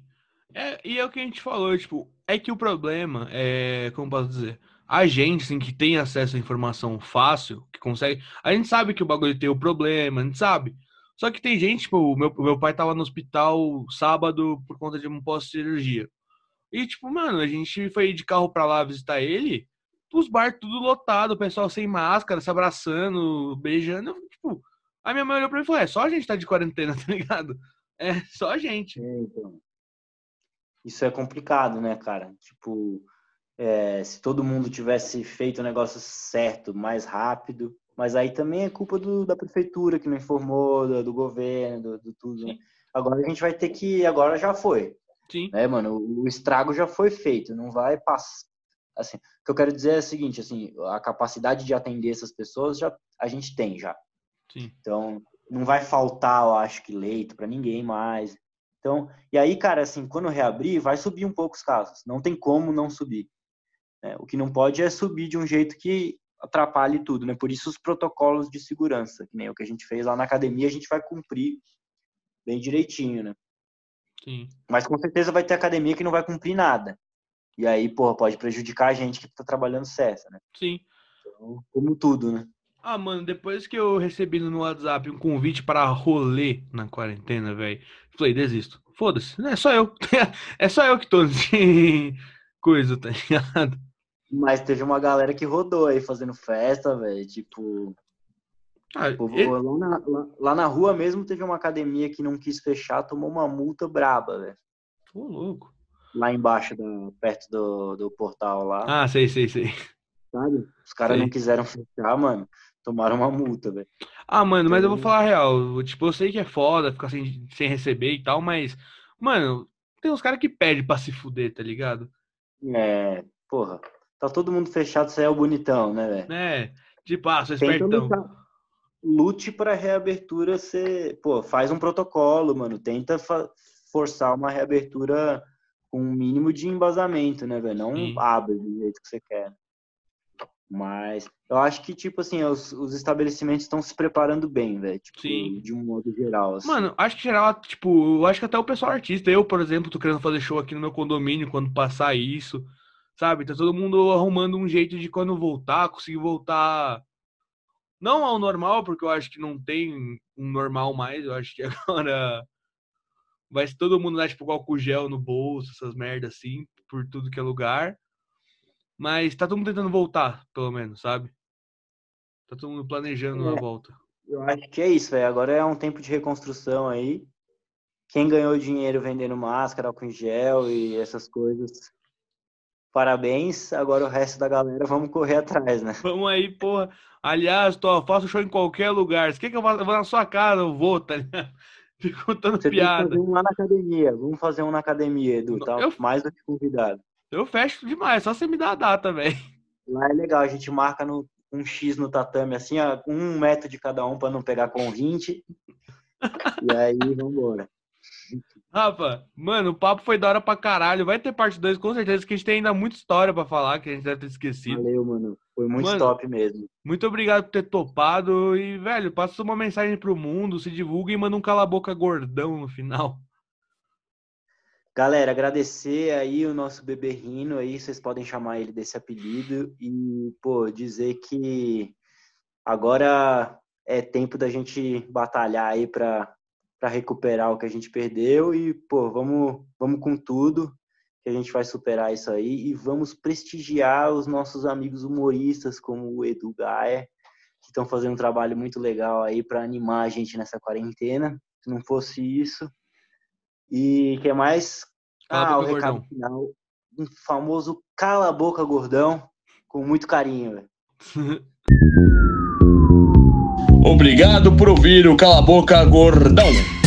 É, e é o que a gente falou, tipo, é que o problema é, como posso dizer, a gente, assim, que tem acesso à informação fácil, que consegue. A gente sabe que o bagulho tem o problema, a gente sabe. Só que tem gente, tipo, o meu, meu pai tava no hospital sábado por conta de um pós-cirurgia. E, tipo, mano, a gente foi de carro pra lá visitar ele, os bar tudo lotado, o pessoal sem máscara, se abraçando, beijando. Tipo, a minha mãe olhou pra mim e falou: é, só a gente tá de quarentena, tá ligado? É, só a gente. É, então. Isso é complicado, né, cara? Tipo, é, se todo mundo tivesse feito o negócio certo, mais rápido, mas aí também é culpa do- da prefeitura que não informou, do, do governo, do, do tudo. né? Agora a gente vai ter que, agora já foi, Sim. né, mano? O, o estrago já foi feito, não vai passar. Assim, o que eu quero dizer é o seguinte, assim, a capacidade de atender essas pessoas já a gente tem já. Sim. Então, não vai faltar, eu acho que leito para ninguém mais. Então, e aí, cara, assim, quando reabrir, vai subir um pouco os casos. Não tem como não subir. né? O que não pode é subir de um jeito que atrapalhe tudo, né? Por isso os protocolos de segurança, que nem o que a gente fez lá na academia, a gente vai cumprir bem direitinho, né? Sim. Mas com certeza vai ter academia que não vai cumprir nada. E aí, porra, pode prejudicar a gente que tá trabalhando certo, né? Sim. Então, como tudo, né? Ah, mano, depois que eu recebi no WhatsApp um convite para rolê na quarentena, velho, falei, desisto. Foda-se, é só eu. É só eu que tô de coisa, tá ligado? Mas teve uma galera que rodou aí fazendo festa, velho. Tipo, Ah, e- lá, na, lá- lá na rua mesmo teve uma academia que não quis fechar, tomou uma multa braba, velho. Ô, louco. Lá embaixo, da, perto do, do portal lá, Ah, sei, sei, sei. sabe? Os caras não quiseram fechar, mano. Tomaram uma multa, velho. Ah, mano, mas eu vou falar a real. Tipo, eu sei que é foda ficar sem, sem receber e tal, mas, mano, tem uns caras que pedem pra se fuder, tá ligado? É, porra. Tá todo mundo fechado, você é o bonitão, né, velho? É, tipo, ah, sou espertão. lutar. Lute pra reabertura ser. Pô, faz um protocolo, mano. Tenta forçar uma reabertura com um mínimo de embasamento, né, velho? Não Sim. abre do jeito que você quer. Mas eu acho que, tipo assim, os, os estabelecimentos estão se preparando bem, velho. Tipo, Sim. de um modo geral. Assim. Mano, acho que geral, tipo, eu acho que até o pessoal artista, eu, por exemplo, tô querendo fazer show aqui no meu condomínio quando passar isso, sabe? Tá todo mundo arrumando um jeito de quando voltar, conseguir voltar não ao normal, porque eu acho que não tem um normal mais, eu acho que agora vai ser todo mundo lá, tipo, com álcool gel no bolso, essas merdas assim, por tudo que é lugar. Mas tá todo mundo tentando voltar, pelo menos, sabe? Tá todo mundo planejando a É. volta. Eu acho que é isso, velho. Agora é um tempo de reconstrução aí. Quem ganhou dinheiro vendendo máscara, álcool em gel e essas coisas. Parabéns. Agora o resto da galera, vamos correr atrás, né? Vamos aí, porra. Aliás, tô, faço show em qualquer lugar. Você quer que eu faça? Eu vou na sua casa, eu vou, tá ligado? Fico contando Você piada. tem que fazer um lá na academia. Vamos fazer um na academia, Edu. Tá Eu- mais do que convidado. Eu fecho demais, só você me dá a data, velho. Lá é legal, a gente marca no, um X no tatame, assim, um metro de cada um pra não pegar com 20. e aí, vambora. Rafa, mano, o papo foi da hora pra caralho. Vai ter parte 2, com certeza, que a gente tem ainda muita história pra falar, que a gente deve ter esquecido. Valeu, mano. Foi muito Mano, top mesmo. Muito obrigado por ter topado. E, velho, passa uma mensagem pro mundo, se divulga e manda um cala-boca gordão no final. Galera, agradecer aí o nosso bebê Rino aí, vocês podem chamar ele desse apelido e, pô, dizer que agora é tempo da gente batalhar aí pra, pra recuperar o que a gente perdeu e, pô, vamos, vamos com tudo que a gente vai superar isso aí e vamos prestigiar os nossos amigos humoristas como o Edu Gaia, que estão fazendo um trabalho muito legal aí para animar a gente nessa quarentena. Se não fosse isso, e que mais? Cala a ah, o recado gordão. final. Um famoso cala a boca gordão, com muito carinho. Obrigado por ouvir o Cala a Boca Gordão.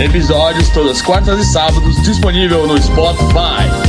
Episódios todas quartas e sábados disponível no Spotify.